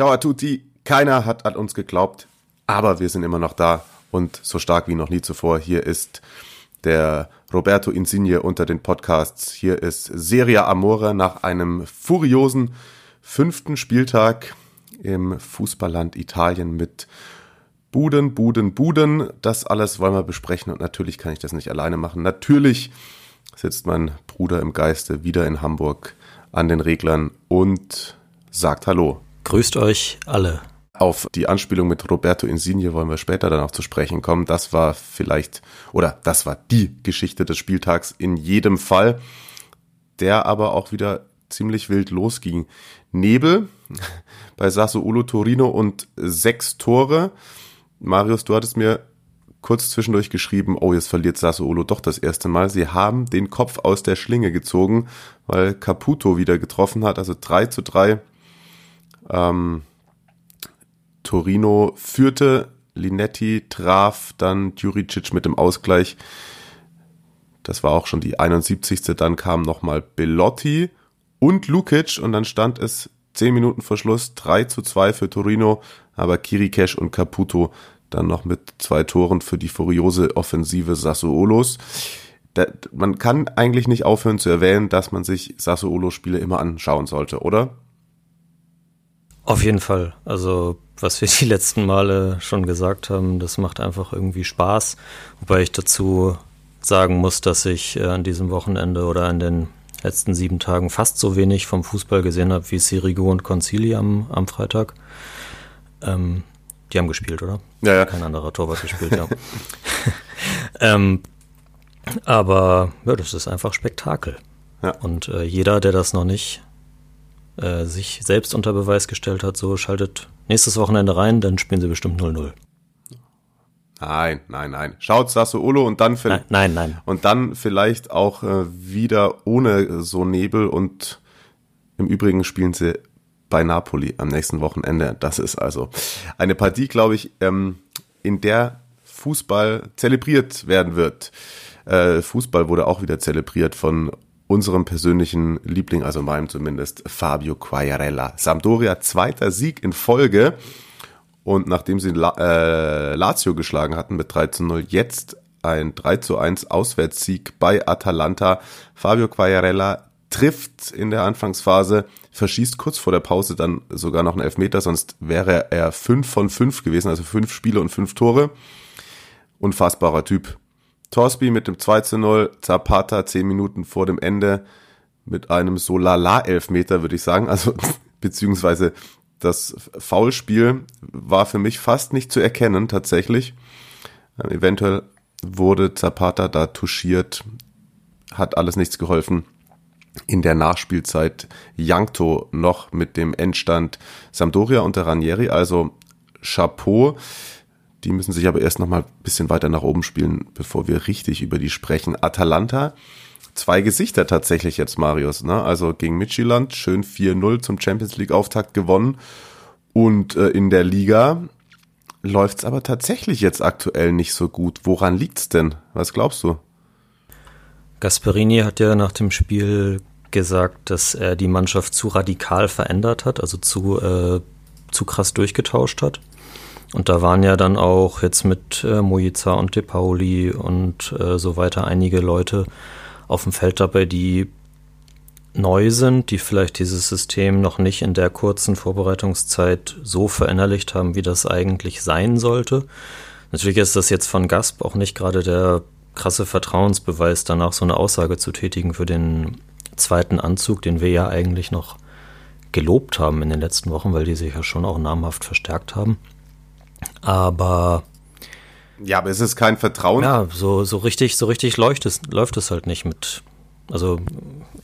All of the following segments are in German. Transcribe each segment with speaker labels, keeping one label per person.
Speaker 1: Ciao a tutti. Keiner hat an uns geglaubt, aber wir sind immer noch da und so stark wie noch nie zuvor. Hier ist der Roberto Insigne unter den Podcasts. Hier ist Serie Amore nach einem furiosen fünften Spieltag im Fußballland Italien mit Buden, Buden, Buden. Das alles wollen wir besprechen und natürlich kann ich das nicht alleine machen. Natürlich sitzt mein Bruder im Geiste wieder in Hamburg an den Reglern und sagt Hallo.
Speaker 2: Grüßt euch alle.
Speaker 1: Auf die Anspielung mit Roberto Insigne wollen wir später dann auch zu sprechen kommen. Das war vielleicht, oder das war die Geschichte des Spieltags in jedem Fall, der aber auch wieder ziemlich wild losging. Nebel bei Sassuolo Torino und sechs Tore. Marius, du hattest mir kurz zwischendurch geschrieben, oh, jetzt verliert Sassuolo doch das erste Mal. Sie haben den Kopf aus der Schlinge gezogen, weil Caputo wieder getroffen hat. Also 3 zu 3 ähm, Torino führte, Linetti traf dann Juricic mit dem Ausgleich. Das war auch schon die 71. Dann kam nochmal Bellotti und Lukic und dann stand es 10 Minuten vor Schluss 3 zu 2 für Torino, aber Kirikesh und Caputo dann noch mit zwei Toren für die furiose Offensive Sassuolos. Da, man kann eigentlich nicht aufhören zu erwähnen, dass man sich Sassuolo-Spiele immer anschauen sollte, oder?
Speaker 2: Auf jeden Fall. Also, was wir die letzten Male schon gesagt haben, das macht einfach irgendwie Spaß. Wobei ich dazu sagen muss, dass ich äh, an diesem Wochenende oder an den letzten sieben Tagen fast so wenig vom Fußball gesehen habe wie Sirigu und Concili am, am Freitag. Ähm, die haben gespielt, oder?
Speaker 1: Ja, ja.
Speaker 2: Kein anderer Torwart gespielt, ja. ähm, aber ja, das ist einfach Spektakel. Ja. Und äh, jeder, der das noch nicht äh, sich selbst unter Beweis gestellt hat, so schaltet nächstes Wochenende rein, dann spielen sie bestimmt 0-0.
Speaker 1: Nein, nein, nein. Schaut Sassuolo und dann
Speaker 2: nein, nein, nein.
Speaker 1: und dann vielleicht auch äh, wieder ohne so Nebel und im Übrigen spielen sie bei Napoli am nächsten Wochenende. Das ist also eine Partie, glaube ich, ähm, in der Fußball zelebriert werden wird. Äh, Fußball wurde auch wieder zelebriert von unserem persönlichen Liebling, also meinem zumindest, Fabio Quagliarella. Sampdoria zweiter Sieg in Folge. Und nachdem sie La äh, Lazio geschlagen hatten mit 3 zu 0, jetzt ein 3 zu 1 Auswärtssieg bei Atalanta. Fabio Quagliarella trifft in der Anfangsphase, verschießt kurz vor der Pause dann sogar noch einen Elfmeter, sonst wäre er 5 von 5 gewesen, also 5 Spiele und 5 Tore. Unfassbarer Typ. Torsby mit dem 2 zu 0, Zapata 10 Minuten vor dem Ende mit einem Solala-Elfmeter, würde ich sagen. Also, beziehungsweise das Foulspiel war für mich fast nicht zu erkennen, tatsächlich. Ähm, eventuell wurde Zapata da touchiert, hat alles nichts geholfen. In der Nachspielzeit Jankto noch mit dem Endstand Sampdoria unter Ranieri, also Chapeau. Die müssen sich aber erst noch mal ein bisschen weiter nach oben spielen, bevor wir richtig über die sprechen. Atalanta, zwei Gesichter tatsächlich jetzt, Marius. Ne? Also gegen Midtjylland, schön 4-0 zum Champions League-Auftakt gewonnen. Und äh, in der Liga läuft's aber tatsächlich jetzt aktuell nicht so gut. Woran liegt's denn? Was glaubst du?
Speaker 2: Gasperini hat ja nach dem Spiel gesagt, dass er die Mannschaft zu radikal verändert hat, also zu, äh, zu krass durchgetauscht hat. Und da waren ja dann auch jetzt mit äh, Mojica und De Pauli und äh, so weiter einige Leute auf dem Feld dabei, die neu sind, die vielleicht dieses System noch nicht in der kurzen Vorbereitungszeit so verinnerlicht haben, wie das eigentlich sein sollte. Natürlich ist das jetzt von Gasp auch nicht gerade der krasse Vertrauensbeweis, danach so eine Aussage zu tätigen für den zweiten Anzug, den wir ja eigentlich noch gelobt haben in den letzten Wochen, weil die sich ja schon auch namhaft verstärkt haben. Aber
Speaker 1: ja, aber es ist kein Vertrauen.
Speaker 2: Ja, so, so richtig, so richtig läuft es, läuft es halt nicht mit. Also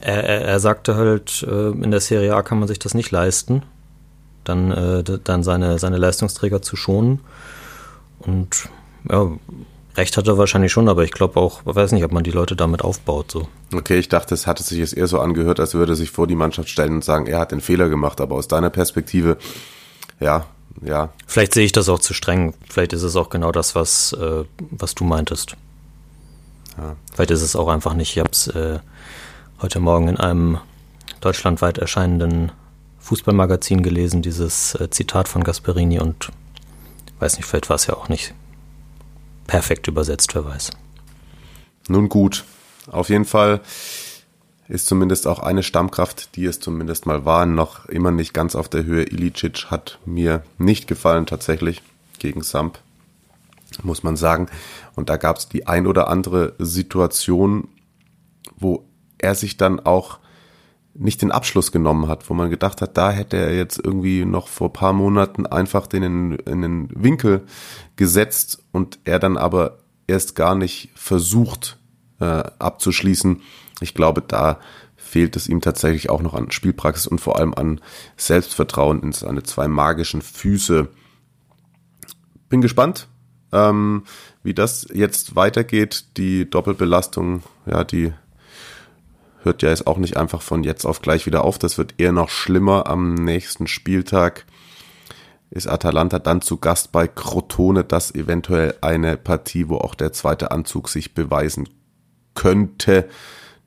Speaker 2: er, er, er sagte halt, äh, in der Serie A kann man sich das nicht leisten. dann, äh, dann seine, seine Leistungsträger zu schonen. Und ja, recht hat er wahrscheinlich schon, aber ich glaube auch, ich weiß nicht, ob man die Leute damit aufbaut. So.
Speaker 1: Okay, ich dachte, es hatte sich jetzt eher so angehört, als würde er sich vor die Mannschaft stellen und sagen, er hat den Fehler gemacht, aber aus deiner Perspektive, ja, ja.
Speaker 2: Vielleicht sehe ich das auch zu streng. Vielleicht ist es auch genau das, was, äh, was du meintest. Ja. Vielleicht ist es auch einfach nicht. Ich habe es äh, heute Morgen in einem deutschlandweit erscheinenden Fußballmagazin gelesen, dieses äh, Zitat von Gasperini und weiß nicht, vielleicht war es ja auch nicht perfekt übersetzt, wer weiß.
Speaker 1: Nun gut, auf jeden Fall ist zumindest auch eine Stammkraft, die es zumindest mal war, noch immer nicht ganz auf der Höhe. Ilicic hat mir nicht gefallen tatsächlich gegen Samp, muss man sagen. Und da gab es die ein oder andere Situation, wo er sich dann auch nicht den Abschluss genommen hat, wo man gedacht hat, da hätte er jetzt irgendwie noch vor paar Monaten einfach den in, den Winkel gesetzt und er dann aber erst gar nicht versucht äh, abzuschließen. Ich glaube, da fehlt es ihm tatsächlich auch noch an Spielpraxis und vor allem an Selbstvertrauen in seine zwei magischen Füße. Bin gespannt, ähm, wie das jetzt weitergeht. Die Doppelbelastung, ja, die hört ja jetzt auch nicht einfach von jetzt auf gleich wieder auf. Das wird eher noch schlimmer. Am nächsten Spieltag ist Atalanta dann zu Gast bei Crotone. Das eventuell eine Partie, wo auch der zweite Anzug sich beweisen könnte.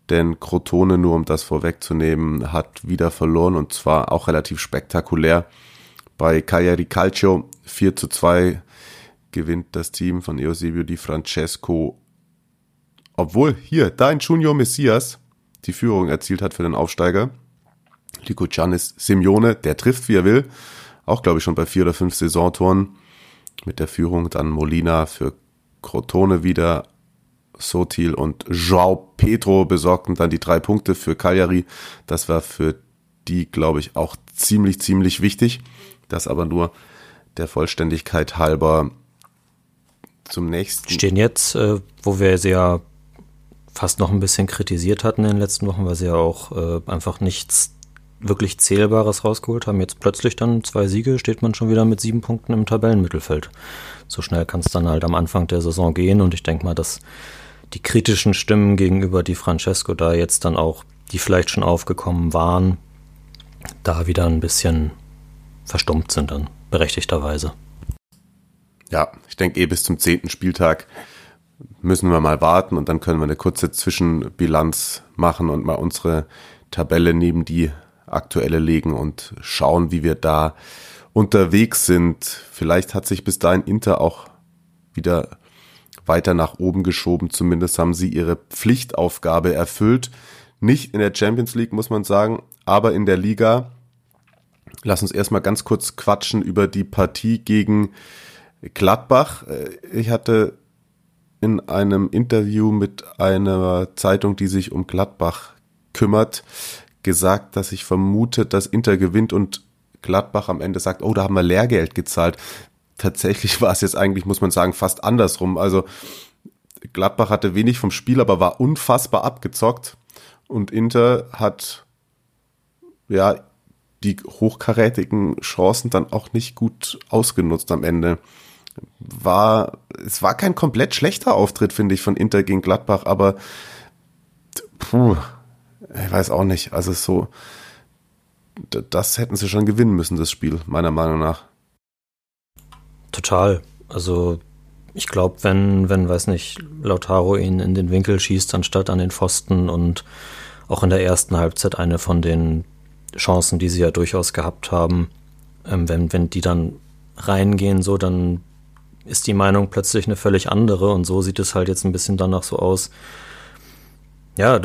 Speaker 1: Denn Crotone, nur um das vorwegzunehmen, hat wieder verloren und zwar auch relativ spektakulär. Bei Cagliari Calcio 4 zu 2 gewinnt das Team von Eusebio Di Francesco. Obwohl hier, da ein Junior Messias die Führung erzielt hat für den Aufsteiger. Lico Giannis Simeone, der trifft, wie er will. Auch, glaube ich, schon bei vier oder fünf Saisontoren mit der Führung. Dann Molina für Crotone wieder. Sotil und Joao Pedro besorgten dann die drei Punkte für Cagliari. Das war für die, glaube ich, auch ziemlich, ziemlich wichtig. Das aber nur der Vollständigkeit halber zum nächsten.
Speaker 2: Stehen jetzt, äh, wo wir sehr fast noch ein bisschen kritisiert hatten in den letzten Wochen, weil sie ja auch äh, einfach nichts wirklich Zählbares rausgeholt haben. Jetzt plötzlich dann zwei Siege, steht man schon wieder mit sieben Punkten im Tabellenmittelfeld. So schnell kann es dann halt am Anfang der Saison gehen und ich denke mal, dass die kritischen Stimmen gegenüber die Francesco da jetzt dann auch, die vielleicht schon aufgekommen waren, da wieder ein bisschen verstummt sind dann, berechtigterweise.
Speaker 1: Ja, ich denke eh bis zum zehnten Spieltag müssen wir mal warten und dann können wir eine kurze Zwischenbilanz machen und mal unsere Tabelle neben die aktuelle legen und schauen, wie wir da unterwegs sind. Vielleicht hat sich bis dahin Inter auch wieder weiter nach oben geschoben. Zumindest haben sie ihre Pflichtaufgabe erfüllt. Nicht in der Champions League, muss man sagen, aber in der Liga. Lass uns erstmal ganz kurz quatschen über die Partie gegen Gladbach. Ich hatte in einem Interview mit einer Zeitung, die sich um Gladbach kümmert, gesagt, dass ich vermute, dass Inter gewinnt und Gladbach am Ende sagt, oh, da haben wir Lehrgeld gezahlt. Tatsächlich war es jetzt eigentlich, muss man sagen, fast andersrum. Also Gladbach hatte wenig vom Spiel, aber war unfassbar abgezockt und Inter hat ja die hochkarätigen Chancen dann auch nicht gut ausgenutzt am Ende war, es war kein komplett schlechter Auftritt, finde ich, von Inter gegen Gladbach, aber puh, ich weiß auch nicht. Also so, das hätten sie schon gewinnen müssen, das Spiel, meiner Meinung nach.
Speaker 2: Total. Also ich glaube, wenn, wenn, weiß nicht, Lautaro ihn in den Winkel schießt, anstatt an den Pfosten und auch in der ersten Halbzeit eine von den Chancen, die sie ja durchaus gehabt haben, ähm, wenn, wenn die dann reingehen, so, dann ist die Meinung plötzlich eine völlig andere und so sieht es halt jetzt ein bisschen danach so aus. Ja,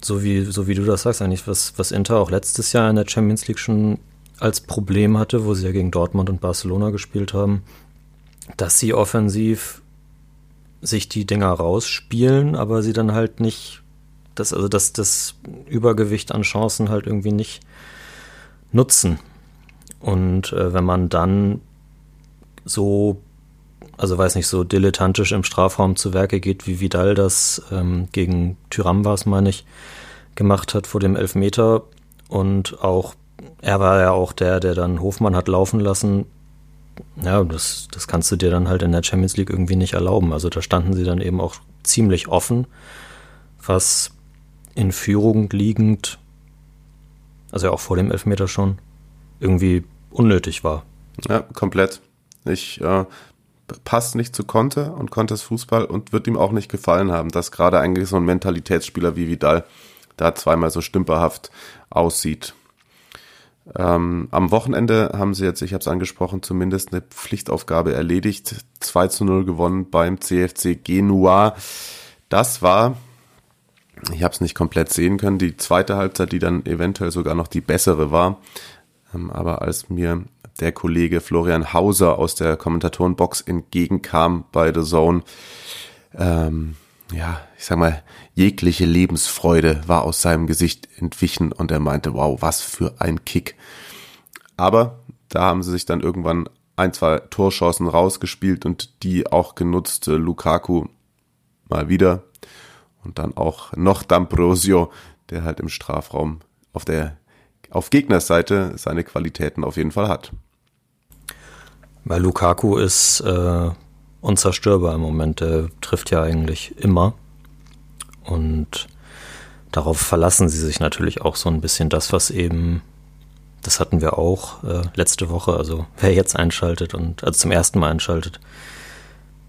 Speaker 2: so wie, so wie du das sagst, eigentlich, was, was Inter auch letztes Jahr in der Champions League schon als Problem hatte, wo sie ja gegen Dortmund und Barcelona gespielt haben, dass sie offensiv sich die Dinger rausspielen, aber sie dann halt nicht, das, also dass das Übergewicht an Chancen halt irgendwie nicht nutzen. Und äh, wenn man dann so also weiß nicht, so dilettantisch im Strafraum zu Werke geht, wie Vidal das ähm, gegen Tyram war es, meine ich, gemacht hat vor dem Elfmeter und auch er war ja auch der, der dann Hofmann hat laufen lassen. Ja, das, das kannst du dir dann halt in der Champions League irgendwie nicht erlauben. Also da standen sie dann eben auch ziemlich offen, was in Führung liegend, also ja auch vor dem Elfmeter schon, irgendwie unnötig war.
Speaker 1: Ja, komplett. Ich äh, passt nicht zu Conte und Contes Fußball und wird ihm auch nicht gefallen haben, dass gerade eigentlich so ein Mentalitätsspieler wie Vidal da zweimal so stümperhaft aussieht. Ähm, am Wochenende haben sie jetzt, ich habe es angesprochen, zumindest eine Pflichtaufgabe erledigt. 2 zu 0 gewonnen beim CFC Genua. Das war, ich habe es nicht komplett sehen können, die zweite Halbzeit, die dann eventuell sogar noch die bessere war. Ähm, aber als mir der Kollege Florian Hauser aus der Kommentatorenbox entgegenkam bei The Zone, ähm, ja, ich sag mal, jegliche Lebensfreude war aus seinem Gesicht entwichen und er meinte, wow, was für ein Kick. Aber da haben sie sich dann irgendwann ein, zwei Torchancen rausgespielt und die auch genutzt. Lukaku mal wieder und dann auch noch D'Ambrosio, der halt im Strafraum auf der auf Gegnerseite seine Qualitäten auf jeden Fall hat.
Speaker 2: Weil Lukaku ist äh, unzerstörbar im Moment. Der trifft ja eigentlich immer. Und darauf verlassen sie sich natürlich auch so ein bisschen das, was eben, das hatten wir auch äh, letzte Woche, also wer jetzt einschaltet und also zum ersten Mal einschaltet,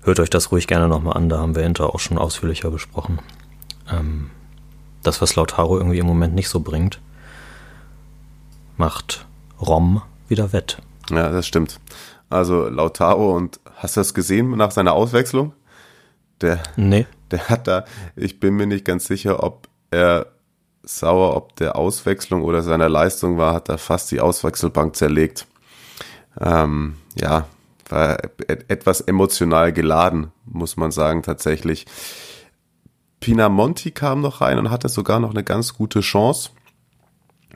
Speaker 2: hört euch das ruhig gerne nochmal an, da haben wir hinterher auch schon ausführlicher besprochen. Ähm, das, was Lautaro irgendwie im Moment nicht so bringt, macht Rom wieder wett.
Speaker 1: Ja, das stimmt. Also Lautaro und hast du das gesehen nach seiner Auswechslung? Der,
Speaker 2: nee.
Speaker 1: der hat da, ich bin mir nicht ganz sicher, ob er sauer, ob der Auswechslung oder seiner Leistung war, hat er fast die Auswechselbank zerlegt. Ähm, ja, war etwas emotional geladen, muss man sagen, tatsächlich. Pinamonti kam noch rein und hatte sogar noch eine ganz gute Chance.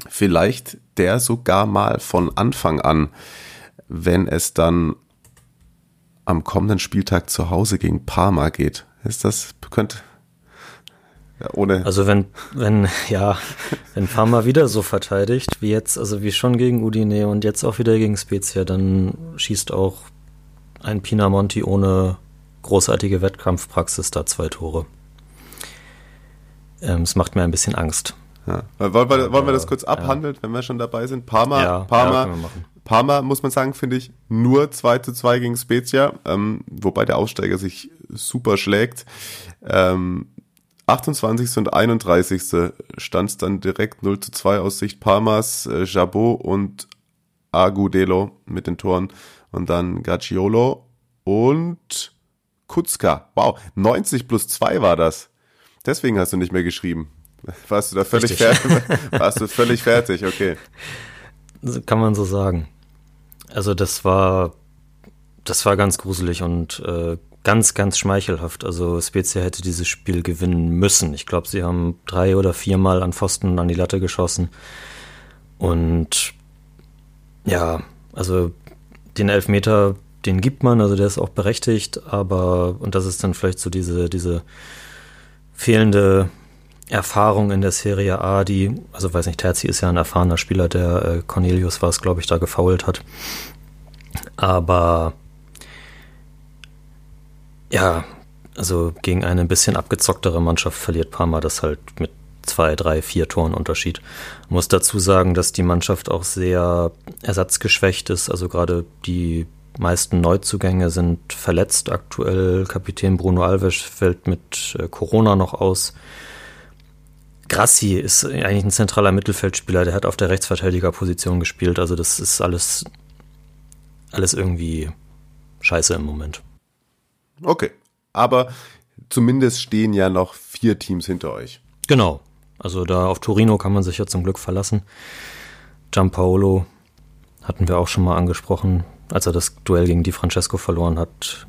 Speaker 1: Vielleicht der sogar mal von Anfang an, wenn es dann am kommenden Spieltag zu Hause gegen Parma geht. Ist das, könnte,
Speaker 2: ja, ohne. Also wenn, wenn, ja, wenn Parma wieder so verteidigt, wie jetzt, also wie schon gegen Udine und jetzt auch wieder gegen Spezia, dann schießt auch ein Pinamonti ohne großartige Wettkampfpraxis da zwei Tore. Ähm, es macht mir ein bisschen Angst.
Speaker 1: Ja. Wollen, wir, wollen wir das kurz abhandeln, ja. wenn wir schon dabei sind? Parma, ja, Parma, Parma, muss man sagen, finde ich, nur 2 zu 2 gegen Spezia, ähm, wobei der Aussteiger sich super schlägt. Ähm, 28. und 31. stand es dann direkt 0 zu 2 aus Sicht Parmas, äh, Jabot und Agudelo mit den Toren und dann Gacciolo und Kutzka. Wow, 90 plus 2 war das. Deswegen hast du nicht mehr geschrieben. Warst du da völlig Richtig. fertig? Warst du völlig fertig, okay.
Speaker 2: Kann man so sagen. Also das war, das war ganz gruselig und äh, ganz, ganz schmeichelhaft. Also Spezia hätte dieses Spiel gewinnen müssen. Ich glaube, sie haben drei oder viermal an Pfosten an die Latte geschossen. Und ja, also den Elfmeter, den gibt man, also der ist auch berechtigt, aber, und das ist dann vielleicht so diese, diese fehlende Erfahrung in der Serie A, die, also weiß nicht, Terzi ist ja ein erfahrener Spieler, der äh, Cornelius war es, glaube ich, da gefault hat. Aber ja, also gegen eine ein bisschen abgezocktere Mannschaft verliert Parma das halt mit zwei, drei, vier Toren Unterschied. Muss dazu sagen, dass die Mannschaft auch sehr ersatzgeschwächt ist. Also gerade die meisten Neuzugänge sind verletzt aktuell. Kapitän Bruno Alves fällt mit äh, Corona noch aus. Grassi ist eigentlich ein zentraler Mittelfeldspieler, der hat auf der Rechtsverteidigerposition gespielt. Also das ist alles, alles irgendwie scheiße im Moment.
Speaker 1: Okay, aber zumindest stehen ja noch vier Teams hinter euch.
Speaker 2: Genau. Also da auf Torino kann man sich ja zum Glück verlassen. Giampaolo hatten wir auch schon mal angesprochen, als er das Duell gegen Di Francesco verloren hat,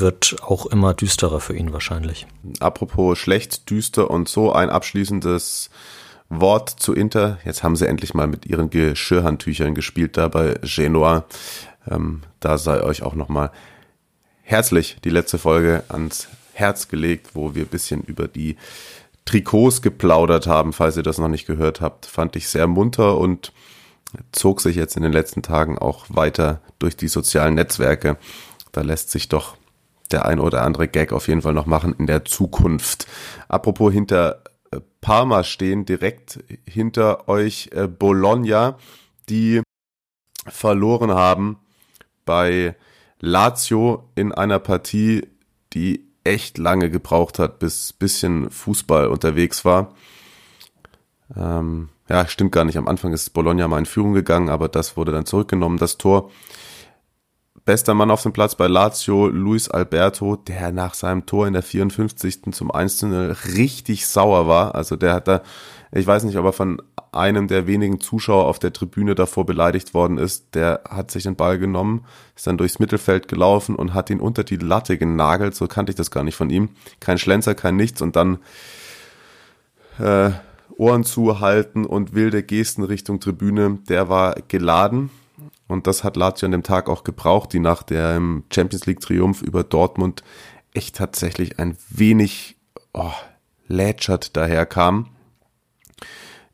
Speaker 2: wird auch immer düsterer für ihn wahrscheinlich.
Speaker 1: Apropos schlecht, düster und so ein abschließendes Wort zu Inter. Jetzt haben sie endlich mal mit ihren Geschirrhandtüchern gespielt da bei Genoa. Ähm, da sei euch auch nochmal herzlich die letzte Folge ans Herz gelegt, wo wir ein bisschen über die Trikots geplaudert haben, falls ihr das noch nicht gehört habt. Fand ich sehr munter und zog sich jetzt in den letzten Tagen auch weiter durch die sozialen Netzwerke. Da lässt sich doch der ein oder andere Gag auf jeden Fall noch machen in der Zukunft. Apropos hinter äh, Parma stehen, direkt hinter euch äh, Bologna, die verloren haben bei Lazio in einer Partie, die echt lange gebraucht hat, bis bisschen Fußball unterwegs war. Ähm, ja, stimmt gar nicht. Am Anfang ist Bologna mal in Führung gegangen, aber das wurde dann zurückgenommen, das Tor. Bester Mann auf dem Platz bei Lazio, Luis Alberto, der nach seinem Tor in der 54. zum 1 richtig sauer war. Also der hat da, ich weiß nicht, ob er von einem der wenigen Zuschauer auf der Tribüne davor beleidigt worden ist. Der hat sich den Ball genommen, ist dann durchs Mittelfeld gelaufen und hat ihn unter die Latte genagelt. So kannte ich das gar nicht von ihm. Kein Schlenzer, kein nichts und dann äh, Ohren zuhalten und wilde Gesten Richtung Tribüne. Der war geladen und das hat Lazio an dem Tag auch gebraucht, die nach dem Champions League Triumph über Dortmund echt tatsächlich ein wenig oh, lätschert daherkam.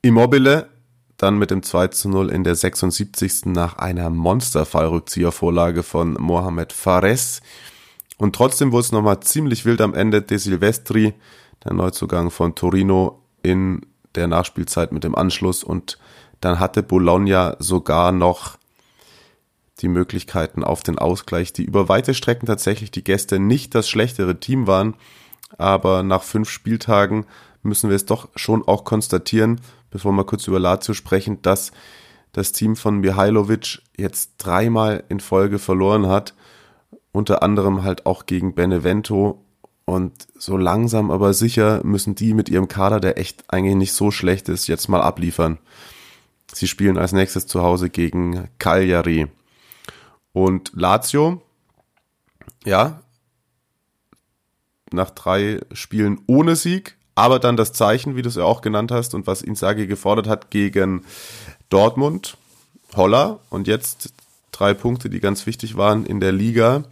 Speaker 1: Immobile dann mit dem 2 zu 0 in der 76. nach einer Monsterfallrückziehervorlage von Mohamed Fares. Und trotzdem wurde es nochmal ziemlich wild am Ende. De Silvestri, der Neuzugang von Torino in der Nachspielzeit mit dem Anschluss. Und dann hatte Bologna sogar noch die Möglichkeiten auf den Ausgleich, die über weite Strecken tatsächlich die Gäste nicht das schlechtere Team waren. Aber nach fünf Spieltagen müssen wir es doch schon auch konstatieren, bevor wir kurz über Lazio sprechen, dass das Team von Mihailovic jetzt dreimal in Folge verloren hat. Unter anderem halt auch gegen Benevento. Und so langsam aber sicher müssen die mit ihrem Kader, der echt eigentlich nicht so schlecht ist, jetzt mal abliefern. Sie spielen als nächstes zu Hause gegen Cagliari. Und Lazio, ja, nach drei Spielen ohne Sieg, aber dann das Zeichen, wie du es ja auch genannt hast und was Inzaghi gefordert hat gegen Dortmund, Holla und jetzt drei Punkte, die ganz wichtig waren in der Liga.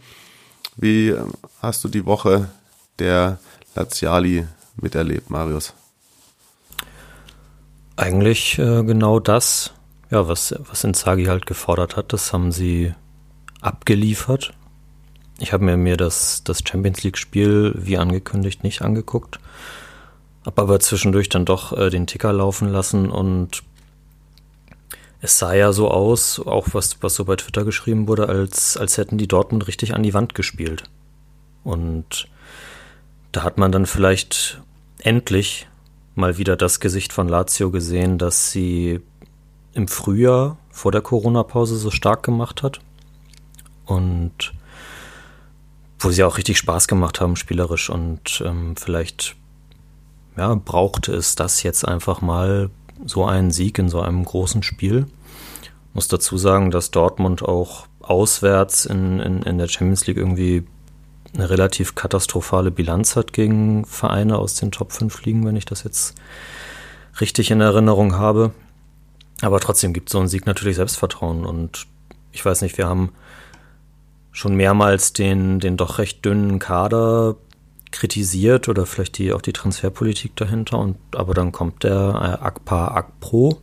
Speaker 1: Wie hast du die Woche der Laziali miterlebt, Marius?
Speaker 2: Eigentlich äh, genau das, ja, was, was Inzaghi halt gefordert hat, das haben sie abgeliefert. Ich habe mir, mir das, das Champions League-Spiel, wie angekündigt, nicht angeguckt. Habe aber zwischendurch dann doch äh, den Ticker laufen lassen und es sah ja so aus, auch was, was so bei Twitter geschrieben wurde, als, als hätten die Dortmund richtig an die Wand gespielt. Und da hat man dann vielleicht endlich mal wieder das Gesicht von Lazio gesehen, das sie im Frühjahr vor der Corona-Pause so stark gemacht hat und wo sie auch richtig Spaß gemacht haben, spielerisch. Und ähm, vielleicht ja, brauchte es das jetzt einfach mal so einen Sieg in so einem großen Spiel. Muss dazu sagen, dass Dortmund auch auswärts in, in, in der Champions League irgendwie eine relativ katastrophale Bilanz hat gegen Vereine aus den Top 5 Ligen, wenn ich das jetzt richtig in Erinnerung habe. Aber trotzdem gibt so ein Sieg natürlich Selbstvertrauen und ich weiß nicht, wir haben schon mehrmals den, den doch recht dünnen Kader kritisiert oder vielleicht die, auch die Transferpolitik dahinter. Und, aber dann kommt der äh, Akpa Akpro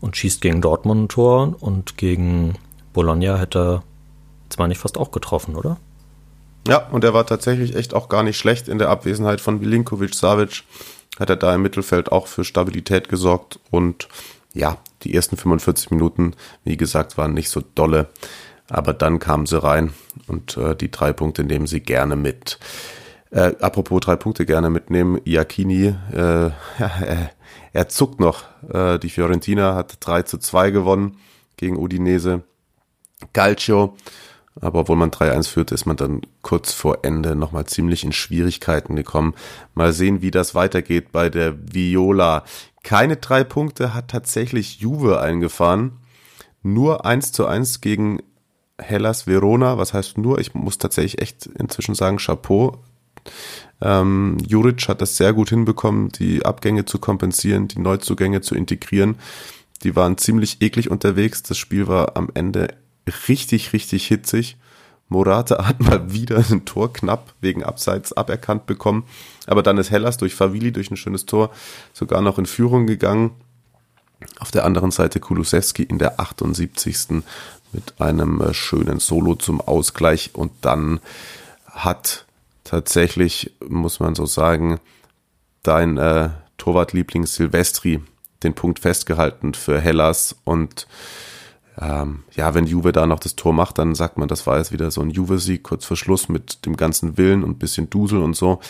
Speaker 2: und schießt gegen Dortmund ein Tor und gegen Bologna hätte er zwar nicht fast auch getroffen, oder?
Speaker 1: Ja, und er war tatsächlich echt auch gar nicht schlecht in der Abwesenheit von Milinkovic Savic. Hat er da im Mittelfeld auch für Stabilität gesorgt und ja, die ersten 45 Minuten, wie gesagt, waren nicht so dolle. Aber dann kamen sie rein und äh, die drei Punkte nehmen sie gerne mit. Äh, apropos drei Punkte gerne mitnehmen. Iacchini, äh, er, zuckt noch. Äh, die Fiorentina hat 3 zu 2 gewonnen gegen Udinese. Calcio. Aber obwohl man 3-1 führte, ist man dann kurz vor Ende nochmal ziemlich in Schwierigkeiten gekommen. Mal sehen, wie das weitergeht bei der Viola. Keine drei Punkte hat tatsächlich Juve eingefahren. Nur 1 zu 1 gegen Hellas Verona, was heißt nur, ich muss tatsächlich echt inzwischen sagen, Chapeau. Ähm, Juric hat das sehr gut hinbekommen, die Abgänge zu kompensieren, die Neuzugänge zu integrieren. Die waren ziemlich eklig unterwegs. Das Spiel war am Ende richtig, richtig hitzig. Morata hat mal wieder ein Tor knapp wegen Abseits aberkannt bekommen. Aber dann ist Hellas durch Favili, durch ein schönes Tor, sogar noch in Führung gegangen. Auf der anderen Seite Kulusewski in der 78. mit einem äh, schönen Solo zum Ausgleich und dann hat tatsächlich, muss man so sagen, dein äh, Torwartliebling Silvestri den Punkt festgehalten für Hellas und ähm, ja, wenn Juve da noch das Tor macht, dann sagt man, das war jetzt wieder so ein Juve-Sieg, kurz vor Schluss mit dem ganzen Willen und bisschen Dusel und so.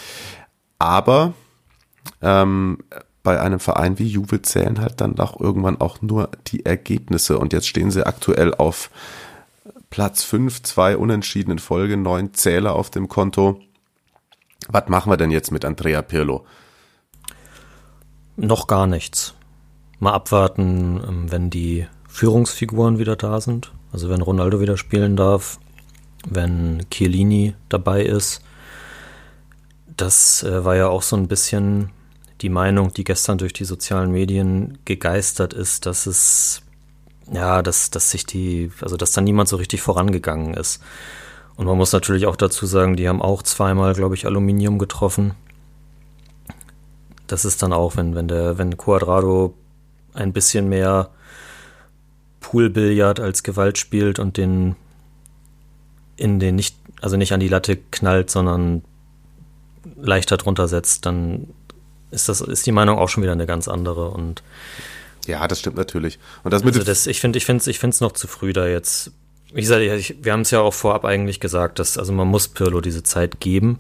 Speaker 1: Aber ähm, bei einem Verein wie Juve zählen halt dann auch irgendwann auch nur die Ergebnisse. Und jetzt stehen sie aktuell auf Platz 5, zwei unentschiedenen Folge, neun Zähler auf dem Konto. Was machen wir denn jetzt mit Andrea Pirlo?
Speaker 2: Noch gar nichts. Mal abwarten, ähm, wenn die Führungsfiguren wieder da sind. Also wenn Ronaldo wieder spielen darf, wenn Chiellini dabei ist. Das äh, war ja auch so ein bisschen die Meinung, die gestern durch die sozialen Medien gegeistert ist, dass es ja, dass, dass sich die, also dass da niemand so richtig vorangegangen ist. Und man muss natürlich auch dazu sagen, die haben auch zweimal, glaube ich, Aluminium getroffen. Das ist dann auch, wenn, wenn der, wenn Quadrado ein bisschen mehr Poolbillard als Gewalt spielt und den in den nicht, also nicht an die Latte knallt, sondern leichter drunter setzt, dann ist das, ist die Meinung auch schon wieder eine ganz andere und
Speaker 1: ja, das stimmt natürlich. Und das mit
Speaker 2: also das, ich finde, ich finde, ich finde es noch zu früh da jetzt. Wie gesagt, ich, wir haben es ja auch vorab eigentlich gesagt, dass also man muss Pirlo diese Zeit geben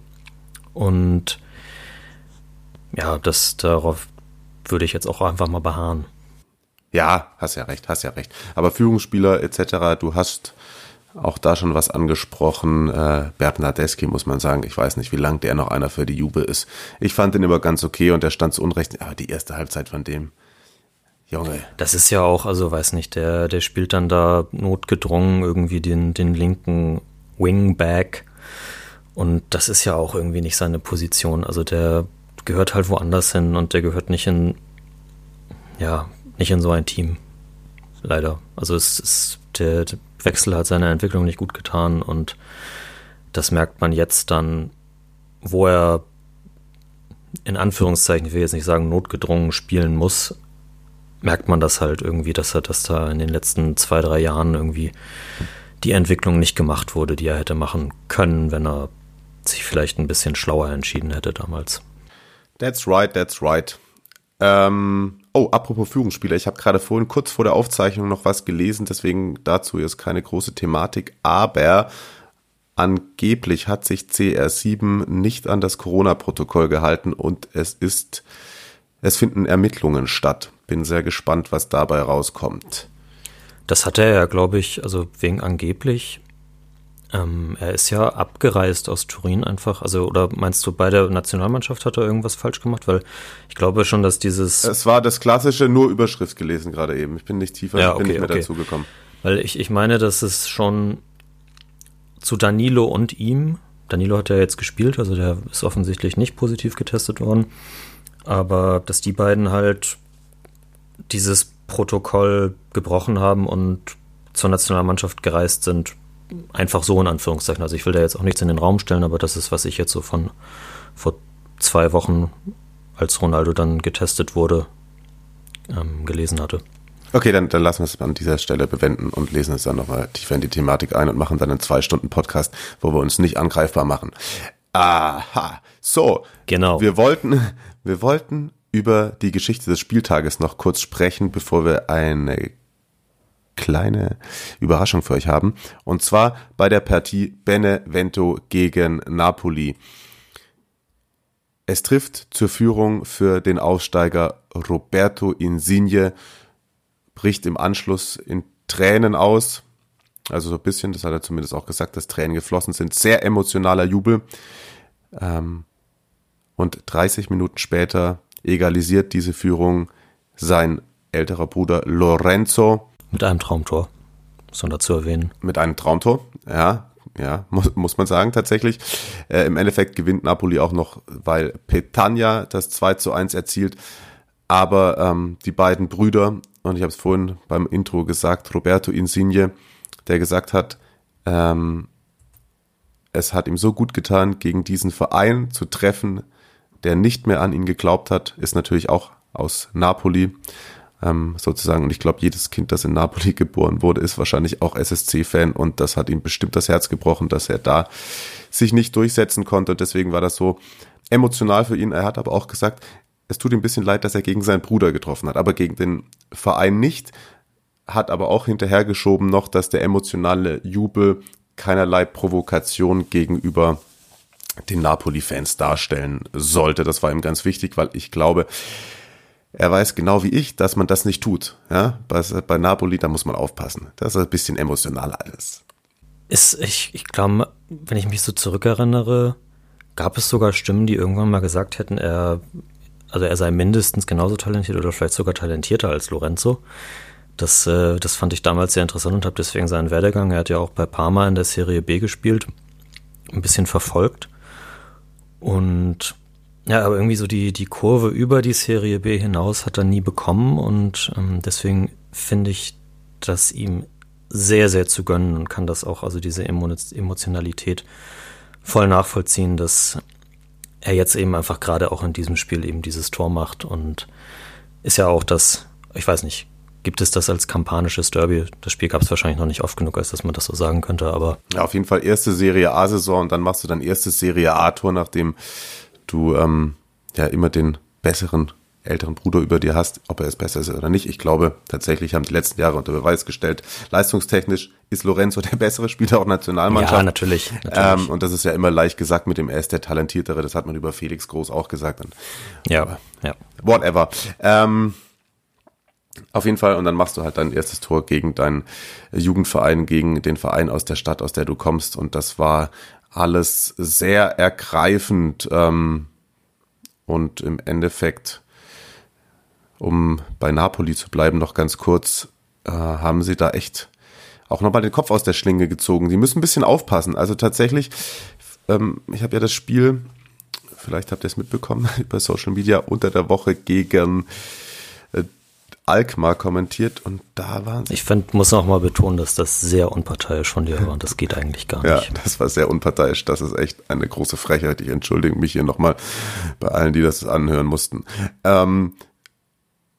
Speaker 2: und ja, das darauf würde ich jetzt auch einfach mal beharren.
Speaker 1: Ja, hast ja recht, hast ja recht. Aber Führungsspieler etc., du hast auch da schon was angesprochen. Äh, Bernardeschi muss man sagen, ich weiß nicht, wie lang der noch einer für die Jube ist. Ich fand den immer ganz okay und der stand zu Unrecht, aber die erste Halbzeit von dem, Junge.
Speaker 2: Das ist ja auch, also weiß nicht, der, der spielt dann da notgedrungen irgendwie den, den linken Wingback und das ist ja auch irgendwie nicht seine Position. Also der gehört halt woanders hin und der gehört nicht in, ja, nicht in so ein Team. Leider. Also es ist, der Wechsel hat seine Entwicklung nicht gut getan und das merkt man jetzt dann, wo er in Anführungszeichen, ich will jetzt nicht sagen notgedrungen spielen muss, merkt man das halt irgendwie, dass er das da in den letzten zwei, drei Jahren irgendwie die Entwicklung nicht gemacht wurde, die er hätte machen können, wenn er sich vielleicht ein bisschen schlauer entschieden hätte damals.
Speaker 1: That's right, that's right. Ähm, oh, apropos Führungsspieler, ich habe gerade vorhin kurz vor der Aufzeichnung noch was gelesen, deswegen dazu ist keine große Thematik, aber angeblich hat sich CR7 nicht an das Corona-Protokoll gehalten und es ist, es finden Ermittlungen statt. Bin sehr gespannt, was dabei rauskommt.
Speaker 2: Das hat er ja, glaube ich, also wegen angeblich ähm, er ist ja abgereist aus Turin einfach. Also, oder meinst du, bei der Nationalmannschaft hat er irgendwas falsch gemacht? Weil ich glaube schon, dass dieses.
Speaker 1: Es war das klassische, nur Überschrift gelesen gerade eben. Ich bin nicht tiefer, ja, okay, bin nicht mehr okay. dazu gekommen.
Speaker 2: Weil ich, ich meine, dass es schon zu Danilo und ihm, Danilo hat ja jetzt gespielt, also der ist offensichtlich nicht positiv getestet worden, aber dass die beiden halt dieses Protokoll gebrochen haben und zur Nationalmannschaft gereist sind, einfach so in Anführungszeichen. Also ich will da jetzt auch nichts in den Raum stellen, aber das ist, was ich jetzt so von vor zwei Wochen, als Ronaldo dann getestet wurde, ähm, gelesen hatte.
Speaker 1: Okay, dann, dann lassen wir es an dieser Stelle bewenden und lesen es dann nochmal tiefer in die Thematik ein und machen dann einen zwei Stunden Podcast, wo wir uns nicht angreifbar machen. Aha, so.
Speaker 2: Genau.
Speaker 1: Wir wollten, wir wollten über die Geschichte des Spieltages noch kurz sprechen, bevor wir eine kleine Überraschung für euch haben. Und zwar bei der Partie Benevento gegen Napoli. Es trifft zur Führung für den Aufsteiger Roberto Insigne, bricht im Anschluss in Tränen aus. Also so ein bisschen, das hat er zumindest auch gesagt, dass Tränen geflossen sind. Sehr emotionaler Jubel. Ähm, und 30 Minuten später egalisiert diese Führung sein älterer Bruder Lorenzo
Speaker 2: mit einem Traumtor, man dazu erwähnen.
Speaker 1: Mit einem Traumtor, ja, ja, muss, muss man sagen tatsächlich. Äh, Im Endeffekt gewinnt Napoli auch noch, weil Petagna das 2 zu 1 erzielt. Aber ähm, die beiden Brüder, und ich habe es vorhin beim Intro gesagt, Roberto Insigne, der gesagt hat, ähm, es hat ihm so gut getan, gegen diesen Verein zu treffen, der nicht mehr an ihn geglaubt hat, ist natürlich auch aus Napoli ähm, sozusagen. Und ich glaube, jedes Kind, das in Napoli geboren wurde, ist wahrscheinlich auch SSC-Fan und das hat ihm bestimmt das Herz gebrochen, dass er da sich nicht durchsetzen konnte. Und deswegen war das so emotional für ihn. Er hat aber auch gesagt, es tut ihm ein bisschen leid, dass er gegen seinen Bruder getroffen hat, aber gegen den Verein nicht. Hat aber auch hinterhergeschoben noch, dass der emotionale Jubel keinerlei Provokation gegenüber den Napoli-Fans darstellen sollte. Das war ihm ganz wichtig, weil ich glaube, er weiß genau wie ich, dass man das nicht tut. Ja, bei, bei Napoli, da muss man aufpassen. Das ist ein bisschen emotional alles.
Speaker 2: Ist, ich, ich glaube, wenn ich mich so zurückerinnere, gab es sogar Stimmen, die irgendwann mal gesagt hätten, er, also er sei mindestens genauso talentiert oder vielleicht sogar talentierter als Lorenzo. Das, äh, das fand ich damals sehr interessant und habe deswegen seinen Werdegang, er hat ja auch bei Parma in der Serie B gespielt, ein bisschen verfolgt. Und ja, aber irgendwie so die, die Kurve über die Serie B hinaus hat er nie bekommen und ähm, deswegen finde ich das ihm sehr, sehr zu gönnen und kann das auch, also diese Emotionalität voll nachvollziehen, dass er jetzt eben einfach gerade auch in diesem Spiel eben dieses Tor macht und ist ja auch das, ich weiß nicht, gibt es das als kampanisches Derby? Das Spiel gab es wahrscheinlich noch nicht oft genug, als dass man das so sagen könnte, aber.
Speaker 1: Ja, auf jeden Fall erste Serie A-Saison und dann machst du dein erstes Serie A-Tor, nachdem du ähm, ja immer den besseren älteren Bruder über dir hast, ob er es besser ist oder nicht. Ich glaube, tatsächlich haben die letzten Jahre unter Beweis gestellt, leistungstechnisch ist Lorenzo der bessere Spieler auch Nationalmannschaft. Ja,
Speaker 2: natürlich.
Speaker 1: natürlich. Ähm, und das ist ja immer leicht gesagt mit dem, er ist der talentiertere, das hat man über Felix Groß auch gesagt. Und,
Speaker 2: ja, ja.
Speaker 1: Whatever. Ähm, auf jeden Fall, und dann machst du halt dein erstes Tor gegen deinen Jugendverein, gegen den Verein aus der Stadt, aus der du kommst. Und das war alles sehr ergreifend. Ähm, und im Endeffekt, um bei Napoli zu bleiben, noch ganz kurz, äh, haben sie da echt auch nochmal den Kopf aus der Schlinge gezogen. Die müssen ein bisschen aufpassen. Also tatsächlich, ähm, ich habe ja das Spiel, vielleicht habt ihr es mitbekommen, über Social Media unter der Woche gegen Alkmaar kommentiert und da waren sie.
Speaker 2: Ich find, muss auch mal betonen, dass das sehr unparteiisch von dir war und das geht eigentlich gar nicht.
Speaker 1: Ja, das war sehr unparteiisch. Das ist echt eine große Frechheit. Ich entschuldige mich hier nochmal bei allen, die das anhören mussten. Ähm,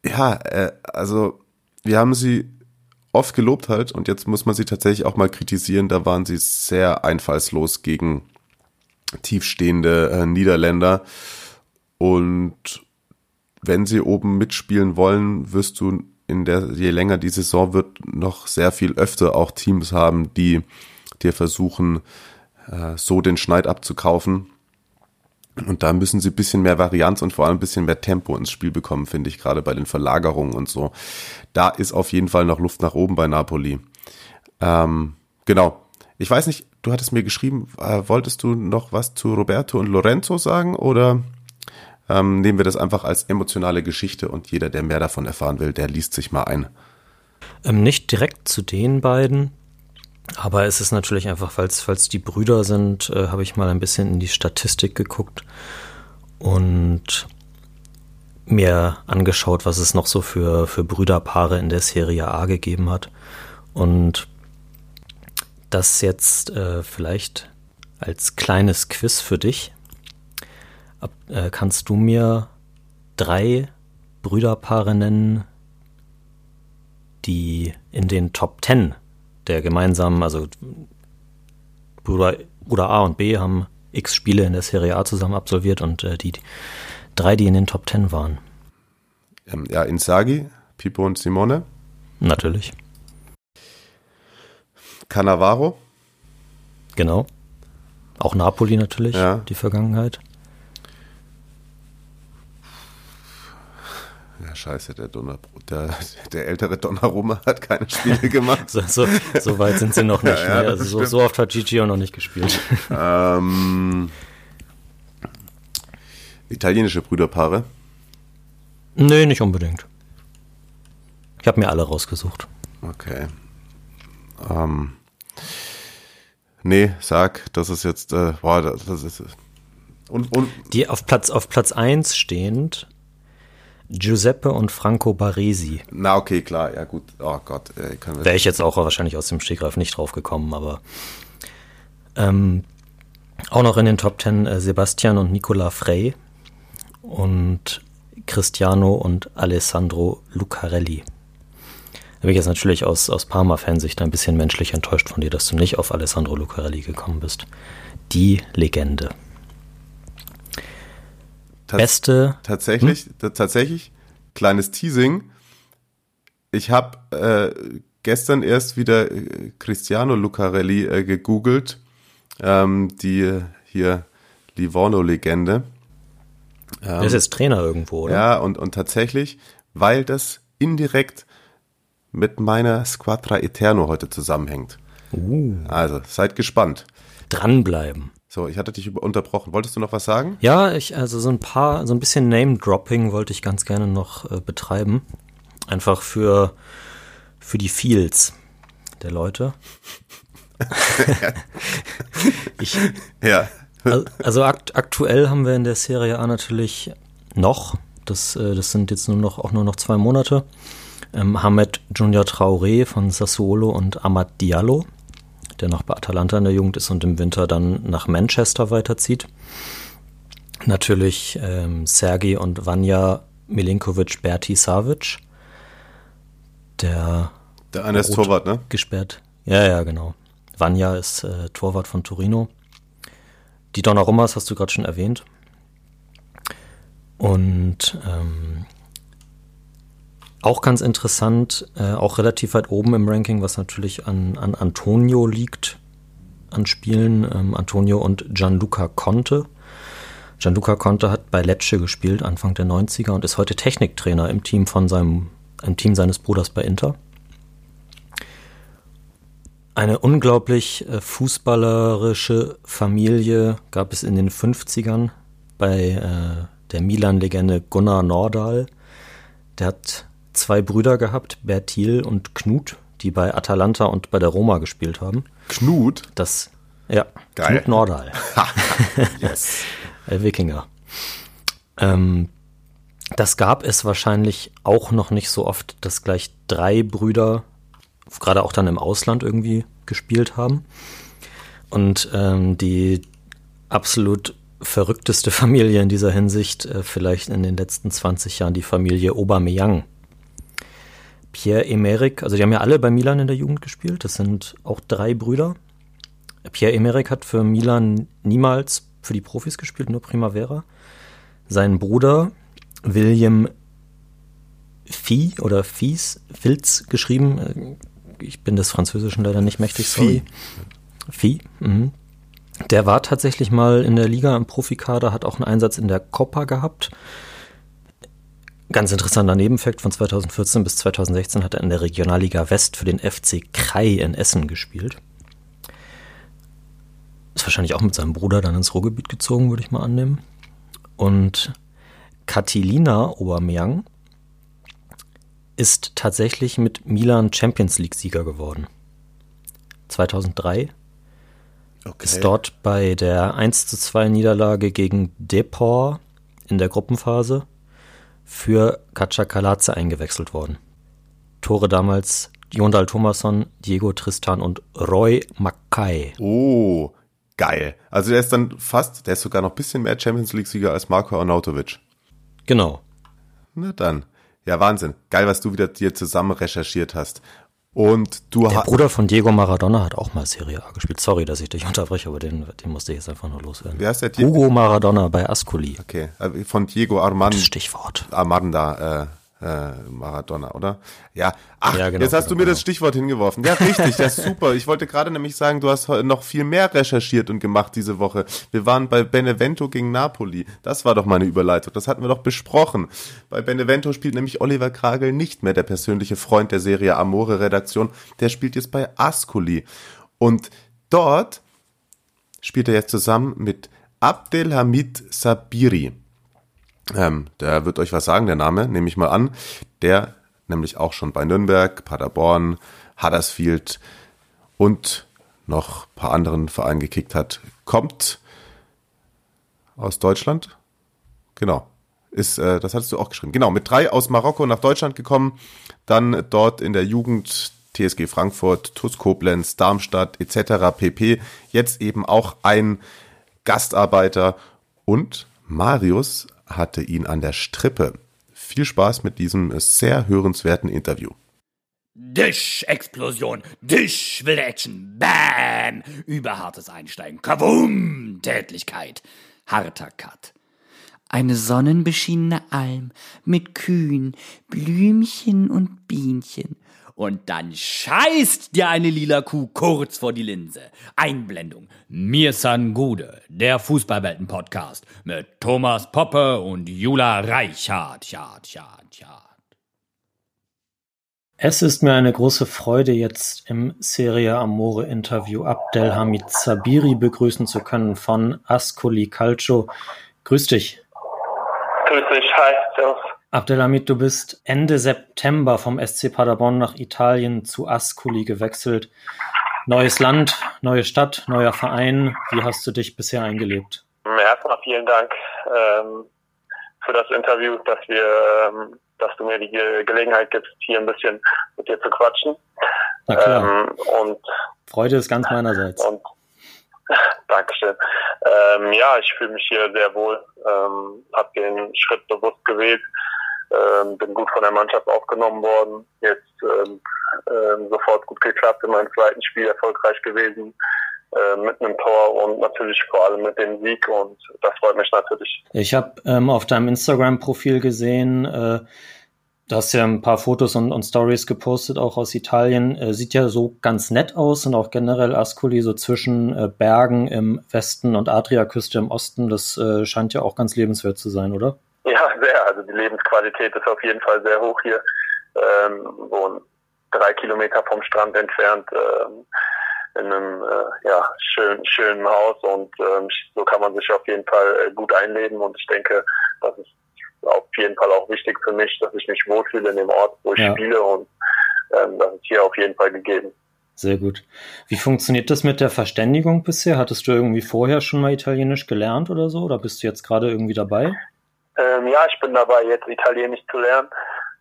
Speaker 1: ja, äh, also wir haben sie oft gelobt halt und jetzt muss man sie tatsächlich auch mal kritisieren. Da waren sie sehr einfallslos gegen tiefstehende äh, Niederländer und wenn sie oben mitspielen wollen, wirst du in der, je länger die Saison wird, noch sehr viel öfter auch Teams haben, die dir versuchen, äh, so den Schneid abzukaufen. Und da müssen sie ein bisschen mehr Varianz und vor allem ein bisschen mehr Tempo ins Spiel bekommen, finde ich, gerade bei den Verlagerungen und so. Da ist auf jeden Fall noch Luft nach oben bei Napoli. Ähm, genau. Ich weiß nicht, du hattest mir geschrieben, äh, wolltest du noch was zu Roberto und Lorenzo sagen oder? Ähm, nehmen wir das einfach als emotionale Geschichte und jeder, der mehr davon erfahren will, der liest sich mal ein.
Speaker 2: Ähm, nicht direkt zu den beiden, aber es ist natürlich einfach, falls, falls die Brüder sind, äh, habe ich mal ein bisschen in die Statistik geguckt und mir angeschaut, was es noch so für, für Brüderpaare in der Serie A gegeben hat. Und das jetzt äh, vielleicht als kleines Quiz für dich. Äh, kannst du mir drei Brüderpaare nennen, die in den Top Ten der gemeinsamen, also Bruder, Bruder A und B haben x Spiele in der Serie A zusammen absolviert und äh, die, drei, die in den Top Ten waren.
Speaker 1: Ähm, ja, Insagi, Pippo und Simone.
Speaker 2: Natürlich.
Speaker 1: Cannavaro.
Speaker 2: Genau. Auch Napoli natürlich, ja. die Vergangenheit.
Speaker 1: Ja, scheiße, der, Donner, der, der ältere Donnarumma hat keine Spiele gemacht.
Speaker 2: so, so, so, weit sind sie noch nicht. ja, ja, also so, so, oft hat Gigi auch noch nicht gespielt.
Speaker 1: Ähm, italienische Brüderpaare?
Speaker 2: Nee, nicht unbedingt. Ich habe mir alle rausgesucht.
Speaker 1: Okay. Ähm, nee, sag, das ist jetzt, äh, boah, das, das ist.
Speaker 2: Und, und die auf Platz auf Platz 1 stehend Giuseppe und Franco Baresi.
Speaker 1: Na, okay, klar, ja gut. Oh Gott.
Speaker 2: Äh, Wäre ich jetzt auch wahrscheinlich aus dem Stegreif nicht drauf gekommen, aber ähm, auch noch in den Top Ten äh, Sebastian und Nicola Frey. Und Cristiano und Alessandro Lucarelli. Da bin ich jetzt natürlich aus, aus Parma-Fansicht ein bisschen menschlich enttäuscht von dir, dass du nicht auf Alessandro Lucarelli gekommen bist. Die Legende. Beste.
Speaker 1: Tatsächlich, hm? tatsächlich, kleines Teasing. Ich habe äh, gestern erst wieder äh, Cristiano Lucarelli äh, gegoogelt, ähm, die hier Livorno-Legende.
Speaker 2: Ähm, Der ist jetzt Trainer irgendwo, oder?
Speaker 1: Ja, und, und tatsächlich, weil das indirekt mit meiner Squadra Eterno heute zusammenhängt. Uh. Also, seid gespannt.
Speaker 2: Dranbleiben.
Speaker 1: So, ich hatte dich unterbrochen. Wolltest du noch was sagen?
Speaker 2: Ja, ich, also so ein paar, so ein bisschen Name-Dropping wollte ich ganz gerne noch äh, betreiben. Einfach für, für die Feels der Leute. ich, ja. Also akt, aktuell haben wir in der Serie A natürlich noch, das, äh, das sind jetzt nur noch auch nur noch zwei Monate, ähm, Hamed Junior Traoré von Sassuolo und Amad Diallo der noch bei Atalanta in der Jugend ist und im Winter dann nach Manchester weiterzieht. Natürlich ähm, Sergei und Vanja Milinkovic Berti Savic. Der,
Speaker 1: der eine ist Torwart, ne?
Speaker 2: Gesperrt. Ja, ja, genau. Vanja ist äh, Torwart von Torino. Die Donnarummas hast du gerade schon erwähnt. Und ähm, auch ganz interessant, äh, auch relativ weit oben im Ranking, was natürlich an, an Antonio liegt, an Spielen. Ähm, Antonio und Gianluca Conte. Gianluca Conte hat bei Lecce gespielt, Anfang der 90er und ist heute Techniktrainer im Team von seinem, im Team seines Bruders bei Inter. Eine unglaublich äh, fußballerische Familie gab es in den 50ern bei äh, der Milan-Legende Gunnar Nordahl. Der hat zwei Brüder gehabt, Bertil und Knut, die bei Atalanta und bei der Roma gespielt haben.
Speaker 1: Knut?
Speaker 2: Das, ja,
Speaker 1: Geil.
Speaker 2: Knut Nordal.
Speaker 1: yes.
Speaker 2: Der Wikinger. Ähm, das gab es wahrscheinlich auch noch nicht so oft, dass gleich drei Brüder, gerade auch dann im Ausland irgendwie gespielt haben. Und ähm, die absolut verrückteste Familie in dieser Hinsicht, äh, vielleicht in den letzten 20 Jahren, die Familie Aubameyang. Pierre-Emerick, also die haben ja alle bei Milan in der Jugend gespielt, das sind auch drei Brüder. Pierre-Emerick hat für Milan niemals für die Profis gespielt, nur Primavera. Sein Bruder William Vieh oder Fies, Filz geschrieben, ich bin des Französischen leider nicht mächtig, sorry. Vieh. Mhm. Der war tatsächlich mal in der Liga im Profikader, hat auch einen Einsatz in der Copa gehabt Ganz interessanter Nebenfakt, von 2014 bis 2016 hat er in der Regionalliga West für den FC Krai in Essen gespielt. Ist wahrscheinlich auch mit seinem Bruder dann ins Ruhrgebiet gezogen, würde ich mal annehmen. Und Katilina Aubameyang ist tatsächlich mit Milan Champions League Sieger geworden. 2003 okay. ist dort bei der 1 zu 2 Niederlage gegen Depor in der Gruppenphase für Kalatze eingewechselt worden. Tore damals Jondal Thomasson, Diego Tristan und Roy Mackay.
Speaker 1: Oh, geil. Also der ist dann fast, der ist sogar noch ein bisschen mehr Champions League-Sieger als Marco Arnautovic.
Speaker 2: Genau.
Speaker 1: Na dann. Ja, Wahnsinn. Geil, was du wieder dir zusammen recherchiert hast. Und du
Speaker 2: Der Bruder von Diego Maradona hat auch mal Serie A gespielt. Sorry, dass ich dich unterbreche, aber den, den musste ich jetzt einfach nur loswerden.
Speaker 1: Wer ist der
Speaker 2: Diego? Hugo Maradona bei Ascoli.
Speaker 1: Okay, äh, von Diego Armand.
Speaker 2: Stichwort.
Speaker 1: Armanda, äh, äh, Maradona, oder? Ja, ach, ja, genau, jetzt hast genau, du mir genau. das Stichwort hingeworfen. Ja, richtig, das ist super. Ich wollte gerade nämlich sagen, du hast noch viel mehr recherchiert und gemacht diese Woche. Wir waren bei Benevento gegen Napoli. Das war doch meine Überleitung. Das hatten wir doch besprochen. Bei Benevento spielt nämlich Oliver Kragel nicht mehr der persönliche Freund der Serie Amore Redaktion. Der spielt jetzt bei Ascoli. Und dort spielt er jetzt zusammen mit Abdelhamid Sabiri. Ähm, der wird euch was sagen, der Name, nehme ich mal an. Der nämlich auch schon bei Nürnberg, Paderborn, Huddersfield und noch ein paar anderen Vereinen gekickt hat, kommt aus Deutschland. Genau. Ist, äh, das hattest du auch geschrieben. Genau, mit drei aus Marokko nach Deutschland gekommen, dann dort in der Jugend TSG Frankfurt, TuS Koblenz, Darmstadt etc. pp. Jetzt eben auch ein Gastarbeiter und Marius hatte ihn an der Strippe. viel Spaß mit diesem sehr hörenswerten Interview.
Speaker 3: Disch-Explosion, Disch, wilde Action, Bam, überhartes Einsteigen, Kavum, Tätlichkeit, harter Cut. Eine sonnenbeschienene Alm mit Kühen, Blümchen und Bienchen. Und dann scheißt dir eine lila Kuh kurz vor die Linse. Einblendung. Mir San Gude, der Fußballwelten-Podcast mit Thomas Poppe und Jula chart.
Speaker 2: Es ist mir eine große Freude, jetzt im Serie Amore Interview Abdelhamid Sabiri begrüßen zu können von Ascoli Calcio. Grüß dich.
Speaker 4: Grüß dich, hi, servus.
Speaker 2: Abdelhamid, du bist Ende September vom SC Paderborn nach Italien zu Ascoli gewechselt. Neues Land, neue Stadt, neuer Verein. Wie hast du dich bisher eingelebt?
Speaker 4: Erstmal vielen Dank ähm, für das Interview, dass wir, ähm, dass du mir die Ge Gelegenheit gibst, hier ein bisschen mit dir zu quatschen.
Speaker 2: Na klar.
Speaker 4: Ähm, und
Speaker 2: Freude ist ganz meinerseits.
Speaker 4: Und Dankeschön. Ähm, ja, ich fühle mich hier sehr wohl, ähm, habe den Schritt bewusst gewählt, ähm, bin gut von der Mannschaft aufgenommen worden, jetzt ähm, ähm, sofort gut geklappt, in meinem zweiten Spiel erfolgreich gewesen, äh, mit einem Tor und natürlich vor allem mit dem Sieg und das freut mich natürlich.
Speaker 2: Ich habe ähm, auf deinem Instagram-Profil gesehen, äh, Du hast ja ein paar Fotos und, und Stories gepostet, auch aus Italien. Äh, sieht ja so ganz nett aus und auch generell Ascoli so zwischen äh, Bergen im Westen und Adriaküste im Osten. Das äh, scheint ja auch ganz lebenswert zu sein, oder?
Speaker 4: Ja, sehr. Also die Lebensqualität ist auf jeden Fall sehr hoch hier. Ähm, wohnen drei Kilometer vom Strand entfernt. Ähm, in einem äh, ja, schön, schönen Haus und ähm, so kann man sich auf jeden Fall äh, gut einleben und ich denke, das ist auf jeden Fall auch wichtig für mich, dass ich mich wohlfühle in dem Ort, wo ich ja. spiele und ähm, das ist hier auf jeden Fall gegeben.
Speaker 2: Sehr gut. Wie funktioniert das mit der Verständigung bisher? Hattest du irgendwie vorher schon mal Italienisch gelernt oder so? Oder bist du jetzt gerade irgendwie dabei?
Speaker 4: Ähm, ja, ich bin dabei, jetzt Italienisch zu lernen.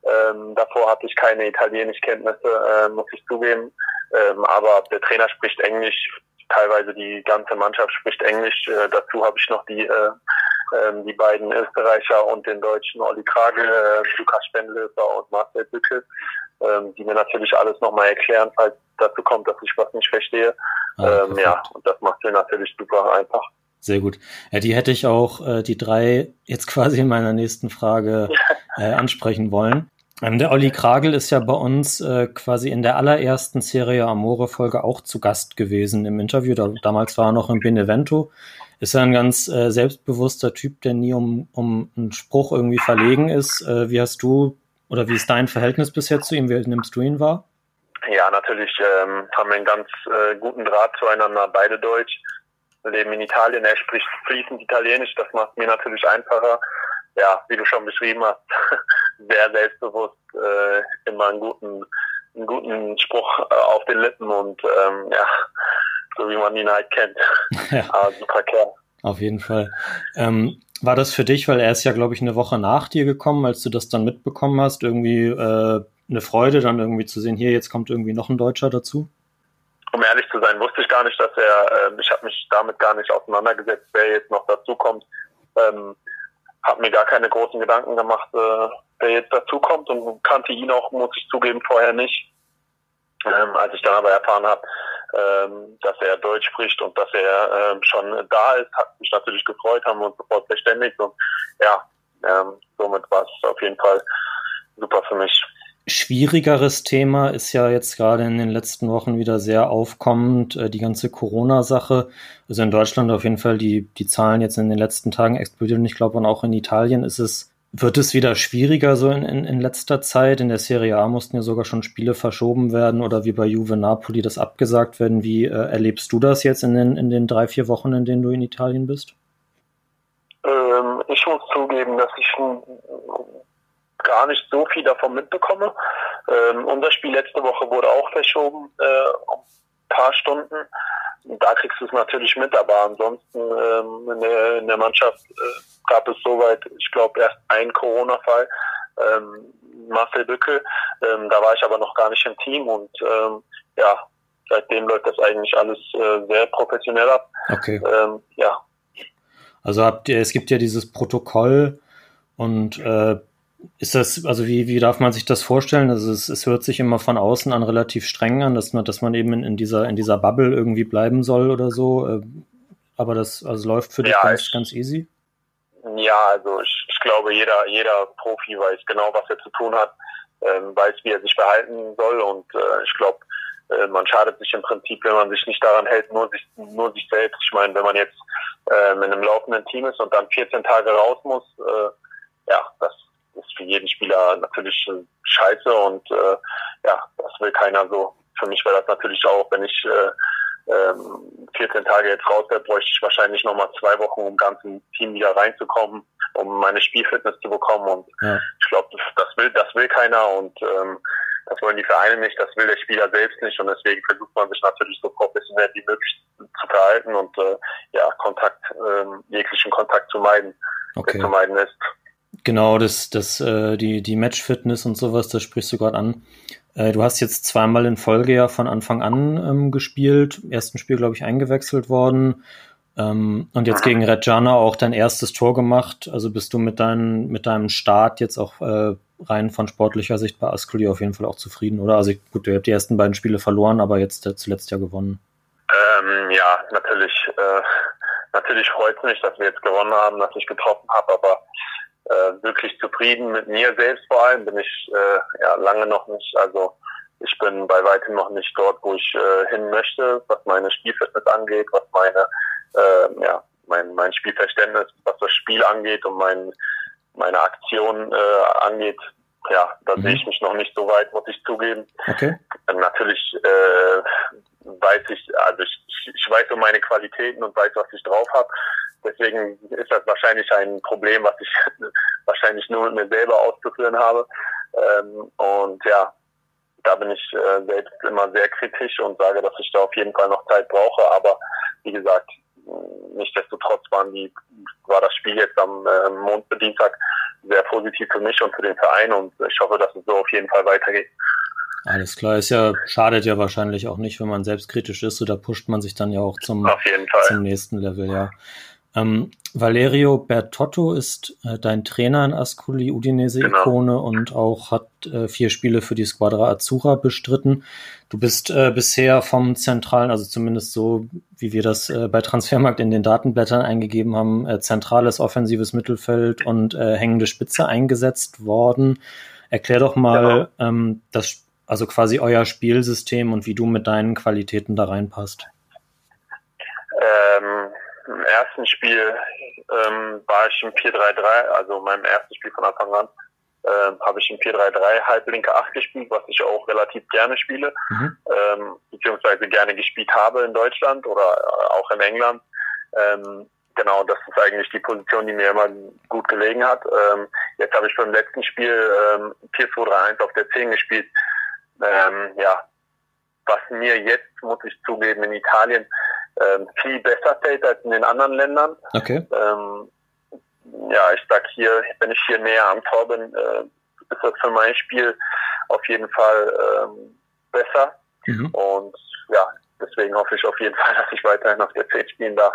Speaker 4: Ähm, davor hatte ich keine Italienischkenntnisse, äh, muss ich zugeben. Ähm, aber der Trainer spricht Englisch, teilweise die ganze Mannschaft spricht Englisch. Äh, dazu habe ich noch die äh, ähm, die beiden Österreicher und den Deutschen Olli Krage, äh, Lukas Spendlöfer und Marcel Bücke, ähm, die mir natürlich alles nochmal erklären, falls dazu kommt, dass ich was nicht verstehe. Ah, ähm, ja, und das macht mir natürlich super einfach.
Speaker 2: Sehr gut. Ja, die hätte ich auch, äh, die drei, jetzt quasi in meiner nächsten Frage äh, ansprechen wollen. Ähm, der Olli Kragel ist ja bei uns äh, quasi in der allerersten Serie Amore Folge auch zu Gast gewesen im Interview. Da, damals war er noch in Benevento ist er ein ganz äh, selbstbewusster Typ, der nie um, um einen Spruch irgendwie verlegen ist. Äh, wie hast du oder wie ist dein Verhältnis bisher zu ihm? Wie nimmst du ihn wahr?
Speaker 4: Ja, natürlich ähm, haben wir einen ganz äh, guten Draht zueinander, beide Deutsch, leben in Italien, er spricht fließend Italienisch, das macht mir natürlich einfacher. Ja, wie du schon beschrieben hast, sehr selbstbewusst, äh, immer einen guten, einen guten Spruch äh, auf den Lippen und ähm, ja, so wie man ihn halt kennt. Ja. Aber super Kerl.
Speaker 2: Auf jeden Fall. Ähm, war das für dich, weil er ist ja, glaube ich, eine Woche nach dir gekommen, als du das dann mitbekommen hast, irgendwie äh, eine Freude, dann irgendwie zu sehen, hier, jetzt kommt irgendwie noch ein Deutscher dazu?
Speaker 4: Um ehrlich zu sein, wusste ich gar nicht, dass er, äh, ich habe mich damit gar nicht auseinandergesetzt, wer jetzt noch dazukommt. Ähm, habe mir gar keine großen Gedanken gemacht, äh, wer jetzt dazukommt und kannte ihn auch, muss ich zugeben, vorher nicht. Ähm, als ich dann aber erfahren habe, ähm, dass er Deutsch spricht und dass er ähm, schon da ist, hat mich natürlich gefreut, haben wir uns sofort verständigt und ja, ähm, somit war es auf jeden Fall super für mich.
Speaker 2: Schwierigeres Thema ist ja jetzt gerade in den letzten Wochen wieder sehr aufkommend, äh, die ganze Corona-Sache. Also in Deutschland auf jeden Fall, die, die Zahlen jetzt in den letzten Tagen explodieren. Ich glaube, auch in Italien ist es wird es wieder schwieriger so in, in, in letzter Zeit? In der Serie A mussten ja sogar schon Spiele verschoben werden oder wie bei Juve Napoli das abgesagt werden. Wie äh, erlebst du das jetzt in den, in den drei, vier Wochen, in denen du in Italien bist?
Speaker 4: Ähm, ich muss zugeben, dass ich gar nicht so viel davon mitbekomme. Ähm, unser Spiel letzte Woche wurde auch verschoben, äh, ein paar Stunden da kriegst du es natürlich mit, aber ansonsten ähm, in, der, in der Mannschaft äh, gab es soweit, ich glaube, erst einen Corona-Fall, ähm, Marcel Bücke, ähm, da war ich aber noch gar nicht im Team und ähm, ja, seitdem läuft das eigentlich alles äh, sehr professionell ab.
Speaker 2: Okay.
Speaker 4: Ähm, ja.
Speaker 2: Also habt ihr, es gibt ja dieses Protokoll und äh, ist das, also wie, wie darf man sich das vorstellen? Also es, es hört sich immer von außen an relativ streng an, dass man, dass man eben in, in dieser, in dieser Bubble irgendwie bleiben soll oder so. Äh, aber das also läuft für dich
Speaker 4: Ja,
Speaker 2: ganz,
Speaker 4: ich-
Speaker 2: ganz easy.
Speaker 4: Ja, also ich, ich glaube, jeder, jeder Profi weiß genau, was er zu tun hat, ähm, weiß, wie er sich verhalten soll und äh, ich glaube, äh, man schadet sich im Prinzip, wenn man sich nicht daran hält, nur sich, nur sich selbst. Ich meine, wenn man jetzt äh, in einem laufenden Team ist und dann 14 Tage raus muss, äh, ja, das ist für jeden Spieler natürlich äh, scheiße und äh, ja, das will keiner so. Für mich wäre das natürlich auch, wenn ich äh, ähm, 14 Tage jetzt raus wäre, bräuchte ich wahrscheinlich nochmal zwei Wochen, um ganz ins Team wieder reinzukommen, um meine Spielfitness zu bekommen. Und
Speaker 2: Ja.
Speaker 4: ich glaube, das, das will, das will keiner und ähm, das wollen die Vereine nicht, das will der Spieler selbst nicht und deswegen versucht man sich natürlich so professionell wie möglich zu verhalten und äh, ja, Kontakt, ähm, jeglichen Kontakt zu meiden,
Speaker 2: Okay.
Speaker 4: der zu meiden ist.
Speaker 2: Genau, das, das, äh, die, die Match-Fitness und sowas, das sprichst du gerade an. Äh, du hast jetzt zweimal in Folge ja von Anfang an ähm, gespielt. Im ersten Spiel, glaube ich, eingewechselt worden. Ähm, und jetzt gegen Reggiana auch dein erstes Tor gemacht. Also bist du mit, dein, mit deinem Start jetzt auch äh, rein von sportlicher Sicht bei Ascoli auf jeden Fall auch zufrieden, oder? Also gut, ihr habt die ersten beiden Spiele verloren, aber jetzt zuletzt ja gewonnen.
Speaker 4: Ähm, ja, natürlich, äh, natürlich freut es mich, dass wir jetzt gewonnen haben, dass ich getroffen habe, aber äh, wirklich zufrieden mit mir selbst vor allem bin ich äh, ja lange noch nicht. Also ich bin bei weitem noch nicht dort, wo ich äh, hin möchte, was meine Spielfitness angeht, was meine äh, ja mein mein Spielverständnis, was das Spiel angeht und mein meine Aktion äh, angeht. Ja, da
Speaker 2: Mhm.
Speaker 4: sehe ich mich noch nicht so weit, muss ich zugeben.
Speaker 2: Okay.
Speaker 4: Natürlich äh, weiß ich, also ich, ich weiß um meine Qualitäten und weiß, was ich drauf habe. Deswegen ist das wahrscheinlich ein Problem, was ich wahrscheinlich nur mit mir selber auszuführen habe. Ähm, und ja, da bin ich äh, selbst immer sehr kritisch und sage, dass ich da auf jeden Fall noch Zeit brauche. Aber wie gesagt, nichtsdestotrotz waren die, war das Spiel jetzt am äh, Mondbedientag sehr positiv für mich und für den Verein und ich hoffe, dass es so auf jeden Fall weitergeht.
Speaker 2: Alles klar, ist ja, schadet ja wahrscheinlich auch nicht, wenn man selbstkritisch ist, da pusht man sich dann ja auch zum, zum nächsten Level, ja. Ähm, Valerio Bertotto ist äh, dein Trainer in Ascoli, Udinese-Ikone und auch hat äh, vier Spiele für die Squadra Azzurra bestritten. Du bist äh, bisher vom zentralen, also zumindest so, wie wir das äh, bei Transfermarkt in den Datenblättern eingegeben haben, äh, zentrales offensives Mittelfeld und äh, hängende Spitze eingesetzt worden. Erklär doch mal ähm, das, also quasi euer Spielsystem und wie du mit deinen Qualitäten da reinpasst.
Speaker 4: Ähm, Im ersten Spiel ähm, war ich im 4-3-3, also in meinem ersten Spiel von Anfang an, ähm, habe ich im 4-3-3 halblinke 8 gespielt, was ich auch relativ gerne spiele,
Speaker 2: Mhm.
Speaker 4: ähm, beziehungsweise gerne gespielt habe in Deutschland oder äh, auch in England. Ähm, genau, das ist eigentlich die Position, die mir immer gut gelegen hat. Ähm, jetzt habe ich beim letzten Spiel ähm, 4-2-3-1 auf der 10 gespielt. Ähm, ja, was mir jetzt, muss ich zugeben, in Italien ähm, viel besser fällt als in den anderen Ländern.
Speaker 2: Okay.
Speaker 4: Ähm, ja, ich sag hier, wenn ich hier näher am Tor bin, äh, ist das für mein Spiel auf jeden Fall ähm, besser.
Speaker 2: Mhm.
Speaker 4: Und ja, deswegen hoffe ich auf jeden Fall, dass ich weiterhin auf der 10 spielen darf.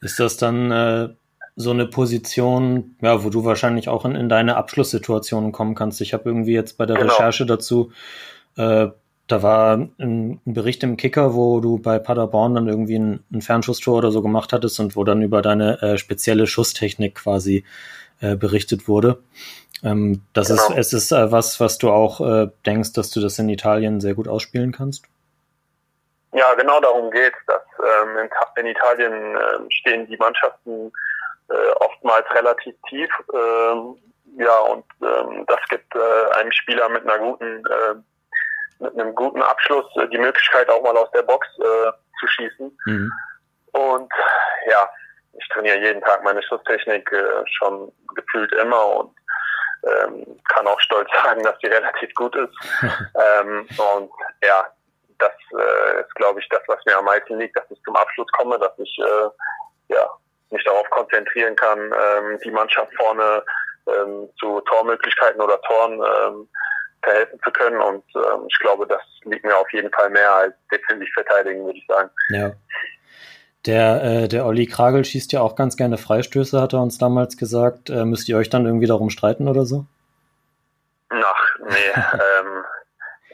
Speaker 2: Ist das dann äh, so eine Position, ja, wo du wahrscheinlich auch in, in deine Abschlusssituationen kommen kannst? Ich habe irgendwie jetzt bei der
Speaker 4: Genau.
Speaker 2: Recherche dazu, äh, da war ein, ein Bericht im Kicker, wo du bei Paderborn dann irgendwie ein, ein Fernschusstor oder so gemacht hattest und wo dann über deine äh, spezielle Schusstechnik quasi äh, berichtet wurde. Ähm, das ist,
Speaker 4: Genau.
Speaker 2: es ist äh, was, was du auch äh, denkst, dass du das in Italien sehr gut ausspielen kannst?
Speaker 4: Ja, genau darum geht dass ähm, in, in Italien ähm, stehen die Mannschaften äh, oftmals relativ tief. Ähm, ja, und ähm, das gibt äh, einem Spieler mit einer guten, mit einem guten Abschluss äh, die Möglichkeit auch mal aus der Box äh, zu schießen.
Speaker 2: Mhm.
Speaker 4: Und ja, ich trainiere jeden Tag meine Schusstechnik äh, schon gefühlt immer und ähm, kann auch stolz sagen, dass die relativ gut ist. ähm, und ja, das äh, ist, glaube ich, das, was mir am meisten liegt, dass ich zum Abschluss komme, dass ich äh, ja, mich darauf konzentrieren kann, ähm, die Mannschaft vorne ähm, zu Tormöglichkeiten oder Toren ähm, verhelfen zu können. Und ähm, ich glaube, das liegt mir auf jeden Fall mehr als defensiv verteidigen, würde ich sagen.
Speaker 2: Ja. Der, äh, der Olli Kragel schießt ja auch ganz gerne Freistöße, hat er uns damals gesagt. Äh, müsst ihr euch dann irgendwie darum streiten oder so?
Speaker 4: Ach, nee, ähm,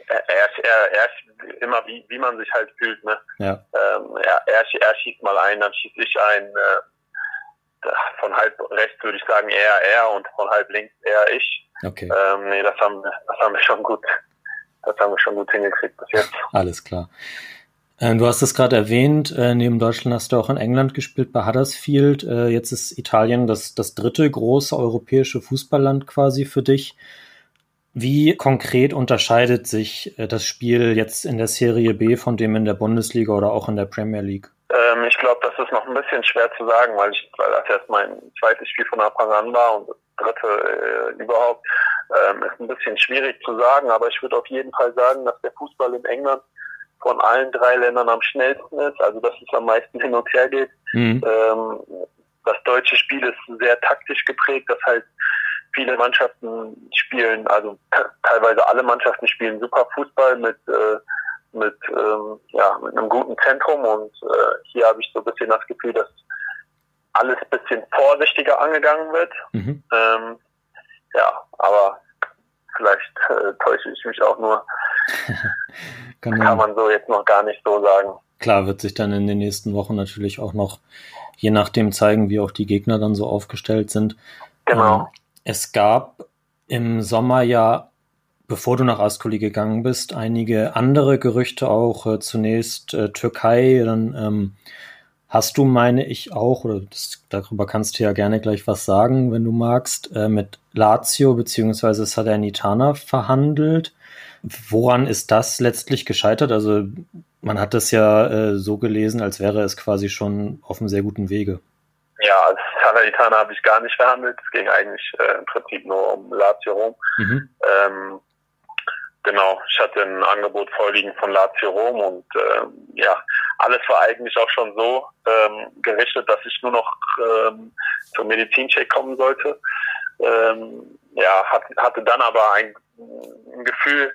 Speaker 4: er, er, er ist immer wie, wie man sich halt fühlt, ne?
Speaker 2: Ja.
Speaker 4: Ähm, er, er, er schießt mal ein, dann schießt ich ein, äh, von halb rechts würde ich sagen er, er und von halb links er, ich.
Speaker 2: Okay.
Speaker 4: Ähm, nee, das haben, das haben wir schon gut, das haben wir schon gut hingekriegt bis jetzt.
Speaker 2: Alles klar. Äh, du hast es gerade erwähnt, äh, neben Deutschland hast du auch in England gespielt bei Huddersfield. Äh, jetzt ist Italien das, das dritte große europäische Fußballland quasi für dich. Wie konkret unterscheidet sich das Spiel jetzt in der Serie B von dem in der Bundesliga oder auch in der Premier League?
Speaker 4: Ähm, ich glaube, das ist noch ein bisschen schwer zu sagen, weil, ich, weil das jetzt mein zweites Spiel von Anfang an war und das dritte äh, überhaupt. Ähm, ist ein bisschen schwierig zu sagen, aber ich würde auf jeden Fall sagen, dass der Fußball in England von allen drei Ländern am schnellsten ist, also dass es am meisten hin und her geht. Mhm. Ähm, das deutsche Spiel ist sehr taktisch geprägt, das heißt, viele Mannschaften spielen, also teilweise alle Mannschaften spielen super Fußball mit äh, mit ähm, ja mit einem guten Zentrum und äh, hier habe ich so ein bisschen das Gefühl, dass alles ein bisschen vorsichtiger angegangen wird. Mhm. Ähm, ja, aber vielleicht äh, täusche ich mich auch nur. kann, kann man so jetzt noch gar nicht so sagen.
Speaker 2: Klar, wird sich dann in den nächsten Wochen natürlich auch noch je nachdem zeigen, wie auch die Gegner dann so aufgestellt sind.
Speaker 4: Genau.
Speaker 2: Ähm, es gab im Sommer ja, bevor du nach Ascoli gegangen bist, einige andere Gerüchte auch. Äh, zunächst äh, Türkei, dann ähm, hast du, meine ich auch, oder das, darüber kannst du ja gerne gleich was sagen, wenn du magst, äh, mit Lazio bzw. Salernitana verhandelt. Woran ist das letztlich gescheitert? Also man hat das ja äh, so gelesen, als wäre es quasi schon auf einem sehr guten Wege.
Speaker 4: Ja, als Salernitana habe ich gar nicht verhandelt. Es ging eigentlich äh, im Prinzip nur um Lazio Rom. Mhm. Ähm, genau, ich hatte ein Angebot vorliegen von Lazio Rom und äh, ja, alles war eigentlich auch schon so ähm, gerichtet, dass ich nur noch ähm, zum Medizincheck kommen sollte. Ähm, ja, hat, hatte dann aber ein, ein Gefühl,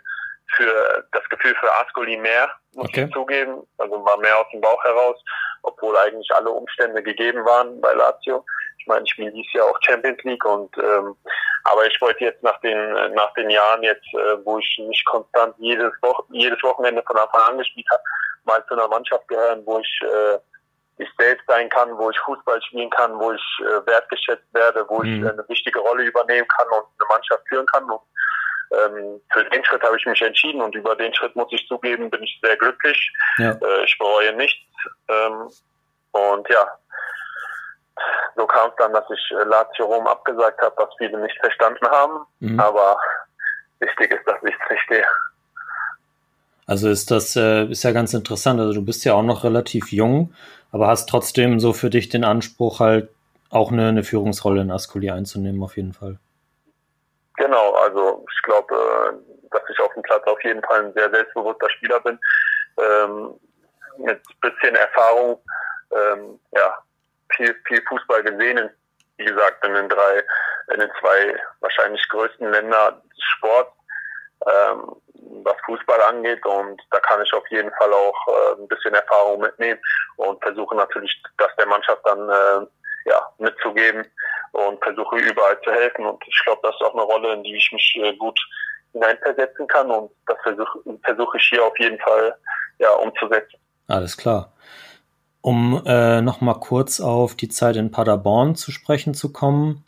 Speaker 4: für das Gefühl für Ascoli mehr, muss okay. ich zugeben. Also war mehr aus dem Bauch heraus, obwohl eigentlich alle Umstände gegeben waren bei Lazio. Ich meine, ich spiele dieses Jahr auch Champions League und ähm, aber ich wollte jetzt nach den nach den Jahren jetzt, äh, wo ich nicht konstant jedes Woche jedes Wochenende von Anfang an gespielt habe, mal zu einer Mannschaft gehören, wo ich äh, ich selbst sein kann, wo ich Fußball spielen kann, wo ich äh, wertgeschätzt werde, wo mhm. ich eine wichtige Rolle übernehmen kann und eine Mannschaft führen kann. Und ähm, für den Schritt habe ich mich entschieden und über den Schritt muss ich zugeben, bin ich sehr glücklich. Ja. Äh, ich bereue nichts. Ähm, und ja, so kam es dann, dass ich äh, Lazio Rom abgesagt habe, was viele nicht verstanden haben. Mhm. Aber wichtig ist, dass ich es verstehe.
Speaker 2: Also ist das äh, ist ja ganz interessant. Also du bist ja auch noch relativ jung, aber hast trotzdem so für dich den Anspruch halt auch eine, eine Führungsrolle in Ascoli einzunehmen auf jeden Fall.
Speaker 4: Genau, also ich glaube, äh, dass ich auf dem Platz auf jeden Fall ein sehr selbstbewusster Spieler bin. Ähm, mit bisschen Erfahrung, ähm, ja, viel, viel Fußball gesehen, wie gesagt, in den drei, in den zwei wahrscheinlich größten Länder des Sports, ähm, was Fußball angeht. Und da kann ich auf jeden Fall auch äh, ein bisschen Erfahrung mitnehmen und versuche natürlich, das der Mannschaft dann äh, ja, mitzugeben und versuche überall zu helfen. Und ich glaube, das ist auch eine Rolle, in die ich mich äh, gut hineinversetzen kann. Und das versuche versuch ich hier auf jeden Fall ja, umzusetzen.
Speaker 2: Alles klar. Um äh, nochmal kurz auf die Zeit in Paderborn zu sprechen zu kommen.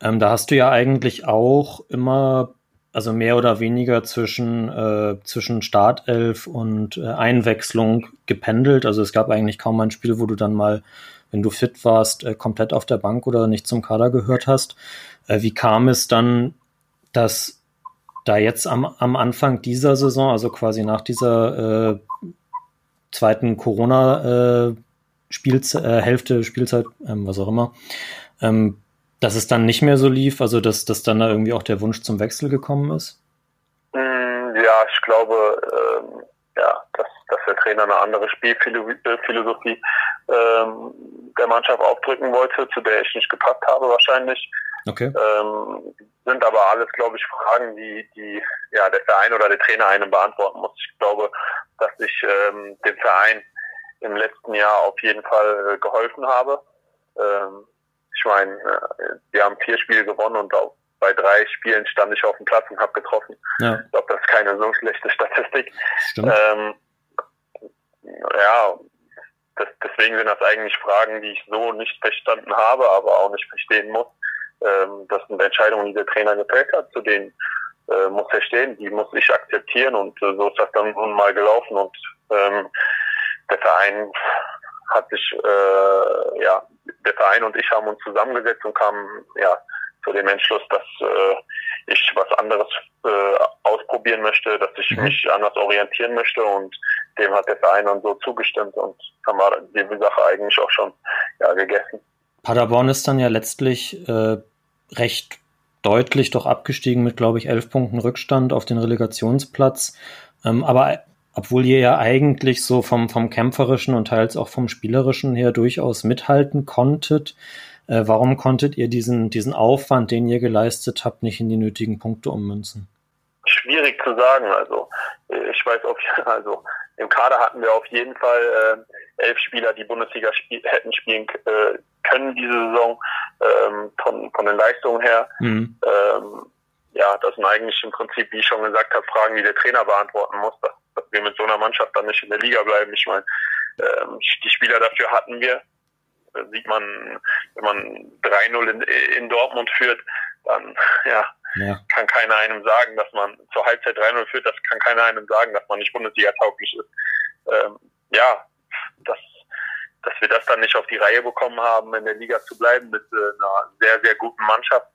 Speaker 2: Ähm, da hast du ja eigentlich auch immer, also mehr oder weniger zwischen, äh, zwischen Startelf und äh, Einwechslung gependelt. Also es gab eigentlich kaum ein Spiel, wo du dann mal wenn du fit warst, äh, komplett auf der Bank oder nicht zum Kader gehört hast. Äh, wie kam es dann, dass da jetzt am, am Anfang dieser Saison, also quasi nach dieser äh, zweiten Corona- äh, Spielze äh, Hälfte Spielzeit, ähm, was auch immer, ähm, dass es dann nicht mehr so lief, also dass, dass dann da irgendwie auch der Wunsch zum Wechsel gekommen ist?
Speaker 4: Mm, ja, ich glaube, ähm, ja, dass, dass der Trainer eine andere Spielphilosophie ähm, der Mannschaft aufdrücken wollte, zu der ich nicht gepasst habe wahrscheinlich.
Speaker 2: Okay.
Speaker 4: Ähm, sind aber alles, glaube ich, Fragen, die, die ja der Verein oder der Trainer einem beantworten muss. Ich glaube, dass ich ähm, dem Verein im letzten Jahr auf jeden Fall äh, geholfen habe. Ähm, ich meine, äh, wir haben vier Spiele gewonnen und auch bei drei Spielen stand ich auf dem Platz und habe getroffen.
Speaker 2: Ja.
Speaker 4: Ich glaube, das ist keine so schlechte Statistik.
Speaker 2: Stimmt.
Speaker 4: Ähm, ja, das, deswegen sind das eigentlich Fragen, die ich so nicht verstanden habe, aber auch nicht verstehen muss. Ähm, das sind Entscheidungen, die der Trainer gefällt hat, zu denen äh, muss er stehen, die muss ich akzeptieren und äh, so ist das dann nun mal gelaufen und ähm, der Verein hat sich, äh, ja, der Verein und ich haben uns zusammengesetzt und kamen, ja, zu dem Entschluss, dass äh, ich was anderes äh, ausprobieren möchte, dass ich
Speaker 2: Mhm.
Speaker 4: mich anders orientieren möchte und dem hat der Verein dann so zugestimmt und haben wir die Sache eigentlich auch schon ja, gegessen.
Speaker 2: Paderborn ist dann ja letztlich äh, recht deutlich doch abgestiegen mit, glaube ich, elf Punkten Rückstand auf den Relegationsplatz. Ähm, aber obwohl ihr ja eigentlich so vom, vom kämpferischen und teils auch vom spielerischen her durchaus mithalten konntet, äh, warum konntet ihr diesen, diesen Aufwand, den ihr geleistet habt, nicht in die nötigen Punkte ummünzen?
Speaker 4: Schwierig zu sagen. Also äh, ich weiß auf also im Kader hatten wir auf jeden Fall äh, elf Spieler, die Bundesliga spiel hätten spielen äh, können diese Saison ähm, von, von den Leistungen her.
Speaker 2: Mhm.
Speaker 4: Ähm, ja, das sind eigentlich im Prinzip, wie ich schon gesagt habe, Fragen, die der Trainer beantworten muss, dass, dass wir mit so einer Mannschaft dann nicht in der Liga bleiben. Ich meine, ähm, die Spieler dafür hatten wir. Da sieht man, wenn man 3-0 in, in Dortmund führt, dann ja,
Speaker 2: Ja,
Speaker 4: kann keiner einem sagen, dass man zur Halbzeit 3-0 führt, das kann keiner einem sagen, dass man nicht Bundesliga tauglich ist. Ähm, ja, dass, dass wir das dann nicht auf die Reihe bekommen haben, in der Liga zu bleiben mit äh, einer sehr, sehr guten Mannschaft.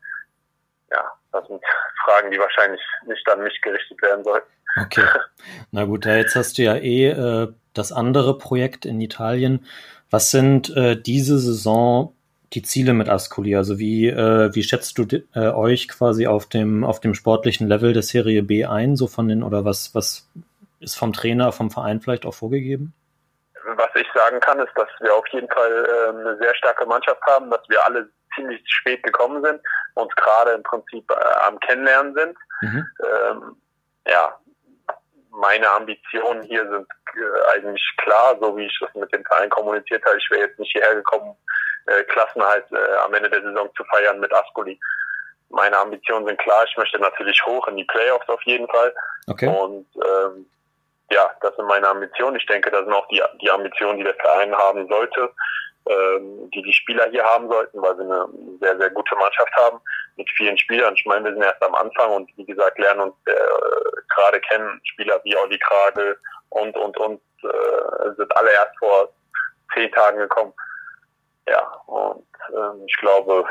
Speaker 4: Ja, das sind Fragen, die wahrscheinlich nicht an mich gerichtet werden sollten.
Speaker 2: Okay. Na gut, ja, jetzt hast du ja eh äh, das andere Projekt in Italien. Was sind äh, diese Saison die Ziele mit Ascoli? Also wie, äh, wie schätzt du äh, euch quasi auf dem, auf dem sportlichen Level der Serie B ein? So von den, oder was, was ist vom Trainer, vom Verein vielleicht auch vorgegeben?
Speaker 4: Was ich sagen kann, ist, dass wir auf jeden Fall äh, eine sehr starke Mannschaft haben, dass wir alle ziemlich spät gekommen sind, uns gerade im Prinzip äh, am Kennenlernen sind.
Speaker 2: Mhm.
Speaker 4: ähm, ja, meine Ambitionen hier sind äh, eigentlich klar, so wie ich das mit dem Verein kommuniziert habe. Ich wäre jetzt nicht hierher gekommen, äh, Klassenhalt äh, am Ende der Saison zu feiern mit Ascoli. Meine Ambitionen sind klar. Ich möchte natürlich hoch in die Playoffs auf jeden Fall.
Speaker 2: Okay.
Speaker 4: Und ähm, ja, das sind meine Ambitionen. Ich denke, das sind auch die, die Ambitionen, die der Verein haben sollte, ähm, die die Spieler hier haben sollten, weil wir eine sehr, sehr gute Mannschaft haben mit vielen Spielern. Ich meine, wir sind erst am Anfang und wie gesagt, lernen uns äh, gerade kennen. Spieler wie Olli Kragel und, und, und äh, sind alle erst vor zehn Tagen gekommen. Ja, und ähm, ich glaube,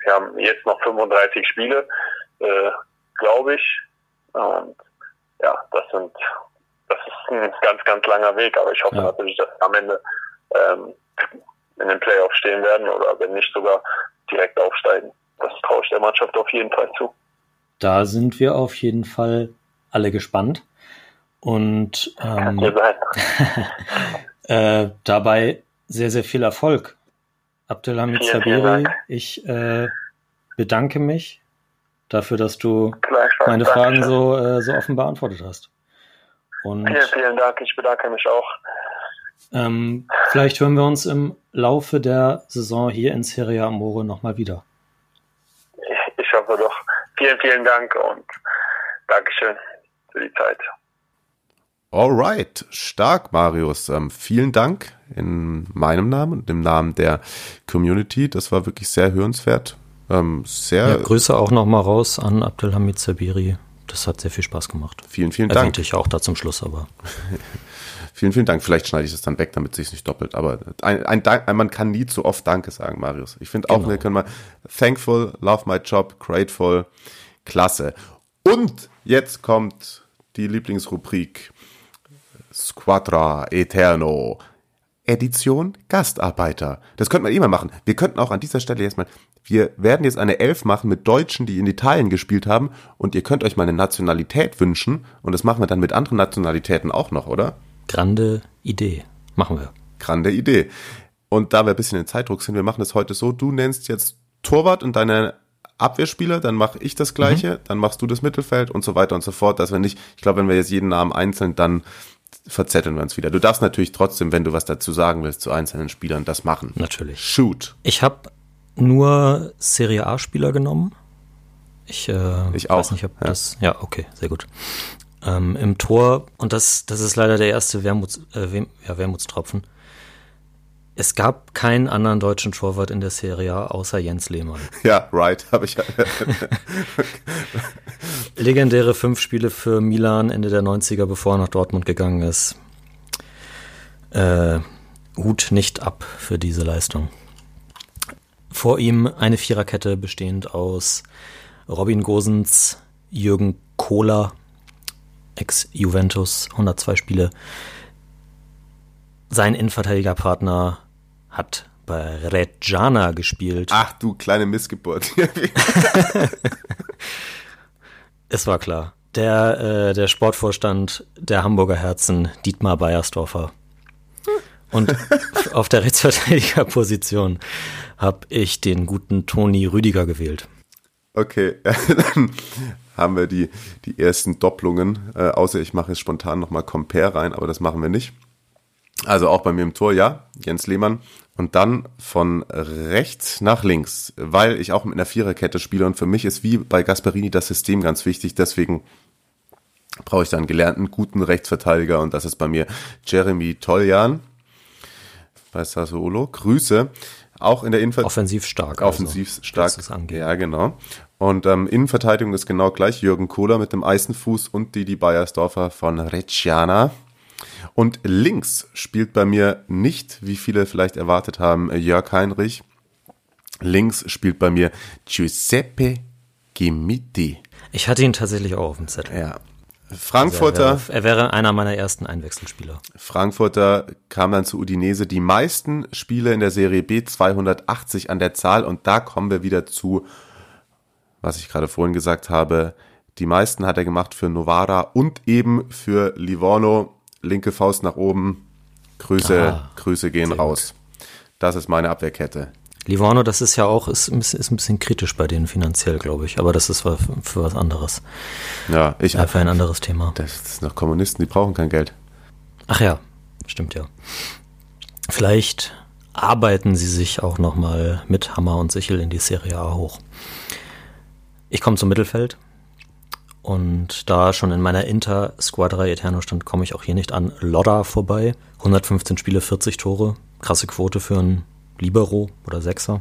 Speaker 4: wir haben jetzt noch 35 Spiele, äh, glaube ich. Und ja, das sind das ist ein ganz, ganz langer Weg, aber ich hoffe
Speaker 2: Ja.
Speaker 4: natürlich, dass wir am Ende ähm, in den Playoffs stehen werden oder wenn nicht sogar direkt aufsteigen. Das traue ich der Mannschaft auf jeden Fall zu.
Speaker 2: Da sind wir auf jeden Fall alle gespannt. Und ähm, äh, dabei sehr, sehr viel Erfolg. Abdelhamid
Speaker 4: Vielen,
Speaker 2: Sabiri, ich äh, bedanke mich dafür, dass du meine Fragen so, äh, so offen beantwortet hast. Und
Speaker 4: Vielen, vielen Dank. Ich bedanke mich auch.
Speaker 2: ähm, vielleicht hören wir uns im Laufe der Saison hier in Serie Amore nochmal wieder.
Speaker 4: Ich, ich hoffe doch. Vielen, vielen Dank und Dankeschön für die Zeit.
Speaker 1: Alright, stark, Marius. Ähm, vielen Dank in meinem Namen und im Namen der Community. Das war wirklich sehr hörenswert. Ähm, sehr,
Speaker 2: Ja, Grüße auch nochmal raus an Abdelhamid Sabiri. Das hat sehr viel Spaß gemacht.
Speaker 1: vielen, vielen Dank.
Speaker 2: Erwähnte ich auch da zum Schluss, aber
Speaker 1: Vielen, vielen Dank. Vielleicht schneide ich es dann weg, damit es sich nicht doppelt. Aber ein, ein Dank, man kann nie zu oft Danke sagen, Marius. Ich finde auch,
Speaker 2: Genau.
Speaker 1: wir können mal thankful, love my job, grateful, klasse. Und jetzt kommt die Lieblingsrubrik Squadra Eterno. Edition Gastarbeiter. Das könnte man mal machen. Wir könnten auch an dieser Stelle jetzt mal, wir werden jetzt eine Elf machen mit Deutschen, die in Italien gespielt haben und ihr könnt euch mal eine Nationalität wünschen und das machen wir dann mit anderen Nationalitäten auch noch, oder?
Speaker 2: grande Idee. Machen wir.
Speaker 1: Grande Idee. Und da wir ein bisschen in Zeitdruck sind, wir machen das heute so, du nennst jetzt Torwart und deine Abwehrspieler, dann mache ich das gleiche, dann machst du das Mittelfeld und so weiter und so fort, dass wir nicht, ich glaube, wenn wir jetzt jeden Namen einzeln, dann verzetteln wir uns wieder. Du darfst natürlich trotzdem, wenn du was dazu sagen willst zu einzelnen Spielern, das machen.
Speaker 2: Natürlich.
Speaker 1: Shoot.
Speaker 2: Ich habe nur Serie A-Spieler genommen. Ich, äh,
Speaker 1: Ich auch,
Speaker 2: weiß nicht, ob
Speaker 1: ja.
Speaker 2: das. Ja, okay, sehr gut. Ähm, Im Tor, und das, das ist leider der erste Wermuts, äh, Wem, ja, Wermutstropfen. Es gab keinen anderen deutschen Torwart in der Serie A außer Jens Lehmann.
Speaker 1: Ja, right, habe ich.
Speaker 2: Legendäre fünf Spiele für Milan Ende der 90er, bevor er nach Dortmund gegangen ist. Äh, Hut nicht ab für diese Leistung. Vor ihm eine Viererkette bestehend aus Robin Gosens, Jürgen Kohler, Ex-Juventus, 102 Spiele. Sein Innenverteidigerpartner hat bei Reggiana gespielt.
Speaker 1: Ach du kleine Missgeburt.
Speaker 2: Es war klar. Der, äh, der Sportvorstand der Hamburger Herzen, Dietmar Beiersdorfer. Und auf der Rechtsverteidigerposition habe ich den guten Toni Rüdiger gewählt.
Speaker 1: Okay, dann haben wir die, die ersten Doppelungen, äh, außer ich mache jetzt spontan nochmal Compare rein, aber das machen wir nicht. Also auch bei mir im Tor, ja, Jens Lehmann. Und dann von rechts nach links, weil ich auch mit einer Viererkette spiele und für mich ist wie bei Gasperini das System ganz wichtig, deswegen brauche ich da einen gelernten, guten Rechtsverteidiger und das ist bei mir Jeremy Toljan bei Sassuolo. Grüße. Auch in der Innenver
Speaker 2: Offensiv stark.
Speaker 1: offensiv
Speaker 2: also,
Speaker 1: stark.
Speaker 2: was es angeht.
Speaker 1: Ja, genau. Und ähm, Innenverteidigung ist genau gleich. Jürgen Kohler mit dem Eisenfuß und Didi Beiersdorfer von Reggiana. Und links spielt bei mir nicht, wie viele vielleicht erwartet haben, Jörg Heinrich. Links spielt bei mir Giuseppe Gimitti.
Speaker 2: Ich hatte ihn tatsächlich auch auf dem Zettel.
Speaker 1: Ja. Frankfurter.
Speaker 2: Er wäre, er wäre einer meiner ersten Einwechselspieler.
Speaker 1: Frankfurter kam dann zu Udinese. Die meisten Spiele in der Serie B, 280 an der Zahl. Und da kommen wir wieder zu, was ich gerade vorhin gesagt habe. Die meisten hat er gemacht für Novara und eben für Livorno. Linke Faust nach oben. Grüße,
Speaker 2: Ah,
Speaker 1: Grüße gehen raus. Das ist meine Abwehrkette.
Speaker 2: Livorno, das ist ja auch, ist, ein bisschen- ist ein bisschen kritisch bei denen finanziell, glaube ich. Aber das ist für, für was anderes.
Speaker 1: Ja, ich
Speaker 2: Ja, für ein anderes Thema.
Speaker 1: Das ist noch Kommunisten, die brauchen kein Geld.
Speaker 2: Ach ja, stimmt ja. Vielleicht arbeiten sie sich auch nochmal mit Hammer und Sichel in die Serie A hoch. Ich komme zum Mittelfeld und da schon in meiner Inter Squadra Eterno stand, komme ich auch hier nicht an Lodda vorbei. 115 Spiele, 40 Tore. Krasse Quote für einen Libero oder Sechser.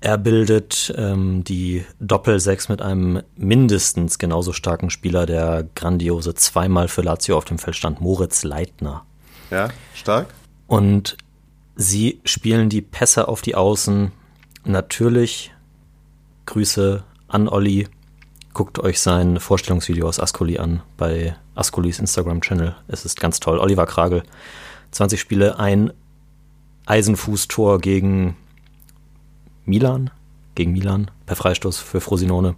Speaker 2: Er bildet ähm, die Doppel-Sechs mit einem mindestens genauso starken Spieler, der grandiose zweimal für Lazio auf dem Feld stand, Moritz Leitner.
Speaker 1: Ja, stark?
Speaker 2: Und sie spielen die Pässe auf die Außen. Natürlich Grüße an Olli. Guckt euch sein Vorstellungsvideo aus Ascoli an bei Ascolis Instagram-Channel. Es ist ganz toll. Oliver Kragel. 20 Spiele, ein Eisenfußtor gegen Milan. Gegen Milan per Freistoß für Frosinone.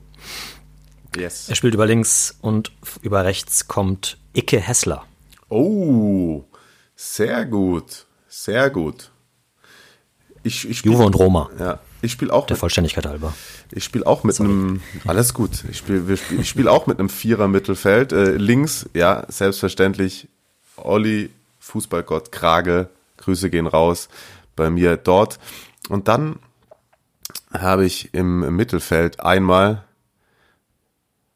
Speaker 1: Yes.
Speaker 2: Er spielt über links und über rechts kommt Icke Hessler.
Speaker 1: Oh, sehr gut. Sehr gut. Ich, ich spiel,
Speaker 2: Juve und Roma.
Speaker 1: Ja, ich spiele auch
Speaker 2: Der
Speaker 1: mit,
Speaker 2: Vollständigkeit halber.
Speaker 1: ich spiel auch mit einem alles gut. Ich spiele spiel, ich spiel auch mit einem Vierer Mittelfeld. Äh, links, ja, selbstverständlich Olli, Fußballgott Krage. Grüße gehen raus bei mir dort. Und dann habe ich im Mittelfeld einmal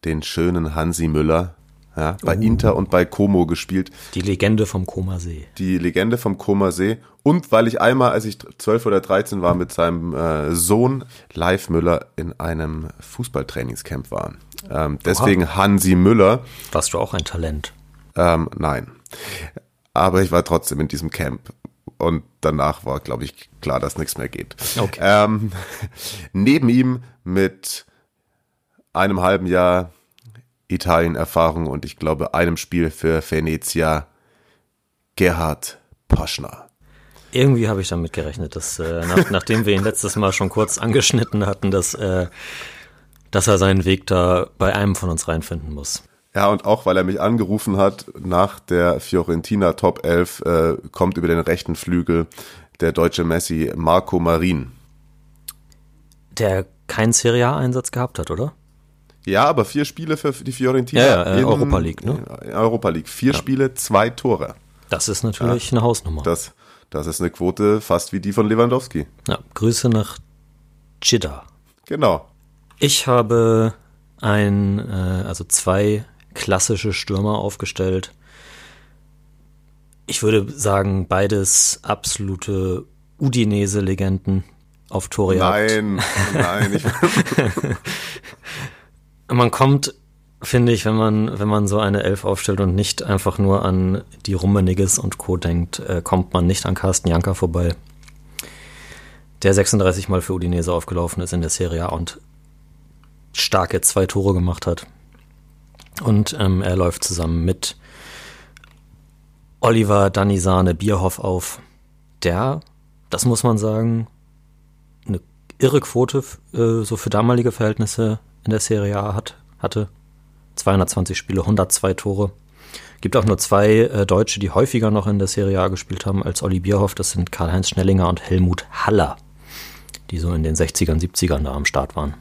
Speaker 1: den schönen Hansi Müller, ja, bei Inter und bei Como gespielt.
Speaker 2: Die Legende vom Koma See.
Speaker 1: die Legende vom Koma See und weil ich einmal, als ich 12 oder 13 war, mit seinem äh, Sohn Live Müller in einem Fußballtrainingscamp war. Ähm, deswegen Hansi Müller.
Speaker 2: Warst du auch ein Talent?
Speaker 1: Ähm, nein. Aber ich war trotzdem in diesem Camp. Und danach war, glaube ich, klar, dass nichts mehr geht.
Speaker 2: Okay.
Speaker 1: Ähm, neben ihm mit einem halben Jahr Italien-Erfahrung und ich glaube einem Spiel für Venezia Gerhard Poschner.
Speaker 2: Irgendwie habe ich damit gerechnet, dass äh, nach, nachdem wir ihn letztes Mal schon kurz angeschnitten hatten, dass, äh, dass er seinen Weg da bei einem von uns reinfinden muss.
Speaker 1: Ja, und auch weil er mich angerufen hat nach der Fiorentina Top 11, äh, kommt über den rechten Flügel der deutsche Messi Marco Marin.
Speaker 2: Der keinen Serie A-Einsatz gehabt hat, oder?
Speaker 1: Ja, aber vier Spiele für die Fiorentina.
Speaker 2: Ja, ja, äh,
Speaker 1: in-
Speaker 2: Europa League, ne?
Speaker 1: Europa League. Vier Spiele, zwei Tore.
Speaker 2: Das ist natürlich eine Hausnummer.
Speaker 1: Das, das ist eine Quote fast wie die von Lewandowski.
Speaker 2: Ja, Grüße nach Jeddah.
Speaker 1: Genau.
Speaker 2: Ich habe ein, äh, also zwei klassische Stürmer aufgestellt. Ich würde sagen, beides absolute Udinese-Legenden auf Torjagd.
Speaker 1: Nein, nein. Ich,
Speaker 2: Man kommt, finde ich, wenn man, wenn man so eine Elf aufstellt und nicht einfach nur an die Rummeniges und Co. denkt, äh, kommt man nicht an Carsten Janker vorbei. Der 36 Mal für Udinese aufgelaufen ist in der Serie A und starke zwei Tore gemacht hat. Und ähm, er läuft zusammen mit Oliver Danisane Bierhoff auf, der, das muss man sagen, eine irre Quote äh, so für damalige Verhältnisse in der Serie A hat, hatte. 220 Spiele, 102 Tore. Gibt auch nur zwei äh, Deutsche, die häufiger noch in der Serie A gespielt haben als Olli Bierhoff. Das sind Karl-Heinz Schnellinger und Helmut Haller, die so in den 60ern, 70ern da am Start waren.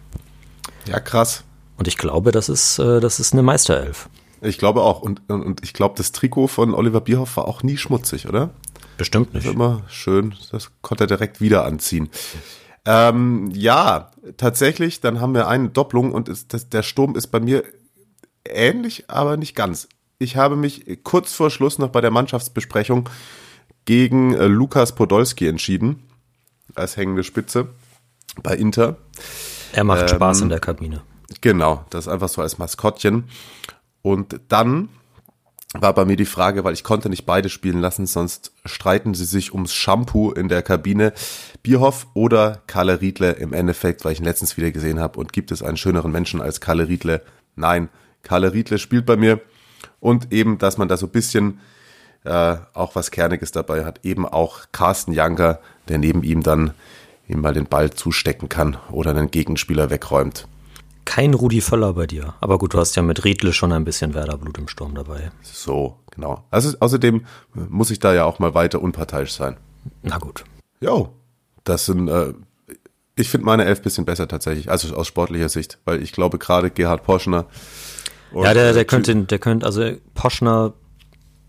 Speaker 1: ja, krass.
Speaker 2: Und ich glaube, das ist, äh, das ist eine Meisterelf.
Speaker 1: Ich glaube auch. Und, und ich glaube, das Trikot von Oliver Bierhoff war auch nie schmutzig, oder?
Speaker 2: Bestimmt
Speaker 1: Das
Speaker 2: nicht.
Speaker 1: ist immer schön. Das konnte er direkt wieder anziehen. Ähm, ja, tatsächlich, dann haben wir eine Doppelung und ist, das, der Sturm ist bei mir ähnlich, aber nicht ganz. Ich habe mich kurz vor Schluss noch bei der Mannschaftsbesprechung gegen äh, Lukas Podolski entschieden, als hängende Spitze bei Inter.
Speaker 2: Er macht
Speaker 1: Ähm,
Speaker 2: Spaß in der Kabine.
Speaker 1: Genau, das einfach so als Maskottchen. Und dann war bei mir die Frage, weil ich konnte nicht beide spielen lassen, sonst streiten sie sich ums Shampoo in der Kabine. Bierhoff oder Kalle Riedle im Endeffekt, weil ich ihn letztens wieder gesehen habe. Und gibt es einen schöneren Menschen als Kalle Riedle? Nein, Kalle Riedle spielt bei mir. Und eben, dass man da so ein bisschen äh, auch was Kerniges dabei hat. Eben auch Carsten Janker, der neben ihm dann ihm mal den Ball zustecken kann oder einen Gegenspieler wegräumt.
Speaker 2: Kein Rudi Völler bei dir. Aber gut, du hast ja mit Riedle schon ein bisschen Werderblut im Sturm dabei.
Speaker 1: So, genau. Also außerdem muss ich da ja auch mal weiter unparteiisch sein.
Speaker 2: Na gut.
Speaker 1: Jo, das sind, äh, ich finde meine Elf bisschen besser tatsächlich, also aus sportlicher Sicht, weil ich glaube gerade Gerhard Poschner.
Speaker 2: Ja, der, der könnte, der könnte, also Poschner,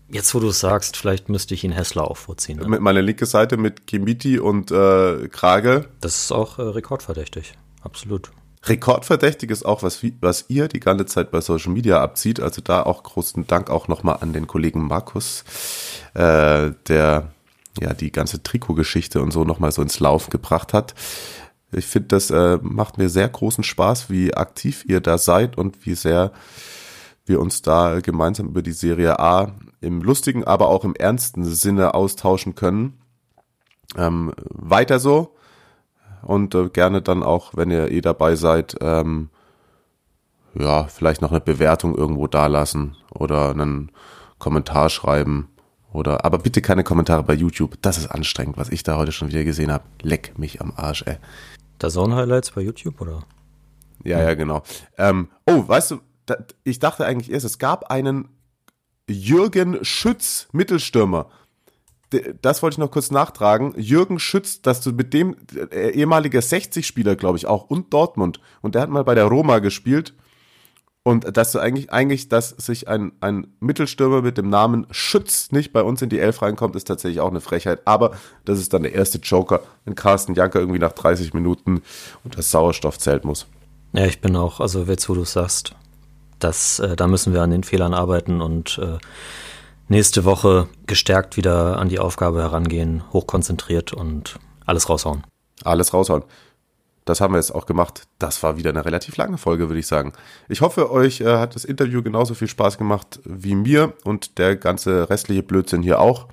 Speaker 2: jetzt wo du es sagst, vielleicht müsste ich ihn Hessler auch vorziehen. Ne?
Speaker 1: Mit meiner linke Seite mit Kimiti und äh, Krage.
Speaker 2: Das ist auch äh, rekordverdächtig. Absolut.
Speaker 1: Rekordverdächtig ist auch, was, was ihr die ganze Zeit bei Social Media abzieht. Also da auch großen Dank auch nochmal an den Kollegen Markus, äh, der ja die ganze Trikotgeschichte und so nochmal so ins Laufen gebracht hat. Ich finde, das äh, macht mir sehr großen Spaß, wie aktiv ihr da seid und wie sehr wir uns da gemeinsam über die Serie A im lustigen, aber auch im ernsten Sinne austauschen können. Ähm, weiter so und äh, gerne dann auch, wenn ihr eh dabei seid, ähm, ja, vielleicht noch eine Bewertung irgendwo dalassen oder einen Kommentar schreiben oder, aber bitte keine Kommentare bei YouTube. Das ist anstrengend, was ich da heute schon wieder gesehen habe. Leck mich am Arsch, ey.
Speaker 2: Da Zone Highlights bei YouTube oder?
Speaker 1: Ja, ja, genau. Ähm, oh, weißt du, da, ich dachte eigentlich erst, es gab einen Jürgen Schütz, Mittelstürmer. Das wollte ich noch kurz nachtragen. Jürgen Schütz, dass du mit dem äh, ehemaliger 60-Spieler, glaube ich, auch und Dortmund. Und der hat mal bei der Roma gespielt. Und dass du eigentlich, eigentlich, dass sich ein, ein Mittelstürmer mit dem Namen Schütz nicht bei uns in die Elf reinkommt, ist tatsächlich auch eine Frechheit. Aber das ist dann der erste Joker, wenn Carsten Janker irgendwie nach 30 Minuten unter Sauerstoffzelt muss.
Speaker 2: Ja, ich bin auch, also jetzt wo du sagst, das, äh, da müssen wir an den Fehlern arbeiten und äh, nächste Woche gestärkt wieder an die Aufgabe herangehen, hochkonzentriert und alles raushauen.
Speaker 1: Alles raushauen. Das haben wir jetzt auch gemacht. Das war wieder eine relativ lange Folge, würde ich sagen. Ich hoffe, euch äh, hat das Interview genauso viel Spaß gemacht wie mir und der ganze restliche Blödsinn hier auch.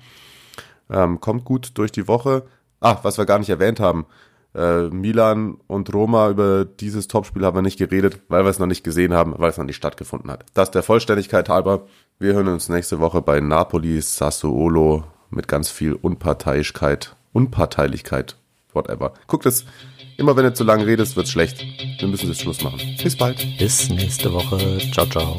Speaker 1: Ähm, kommt gut durch die Woche. Ah, was wir gar nicht erwähnt haben. Äh, Milan und Roma über dieses Topspiel haben wir nicht geredet, weil wir es noch nicht gesehen haben, weil es noch nicht stattgefunden hat. Das der Vollständigkeit halber. Wir hören uns nächste Woche bei Napoli Sassuolo mit ganz viel Unparteilichkeit, Unparteilichkeit, whatever. Guckt es, immer wenn du zu lange redest, wird's schlecht. Wir müssen jetzt Schluss machen. Bis bald.
Speaker 2: Bis nächste Woche. Ciao, ciao.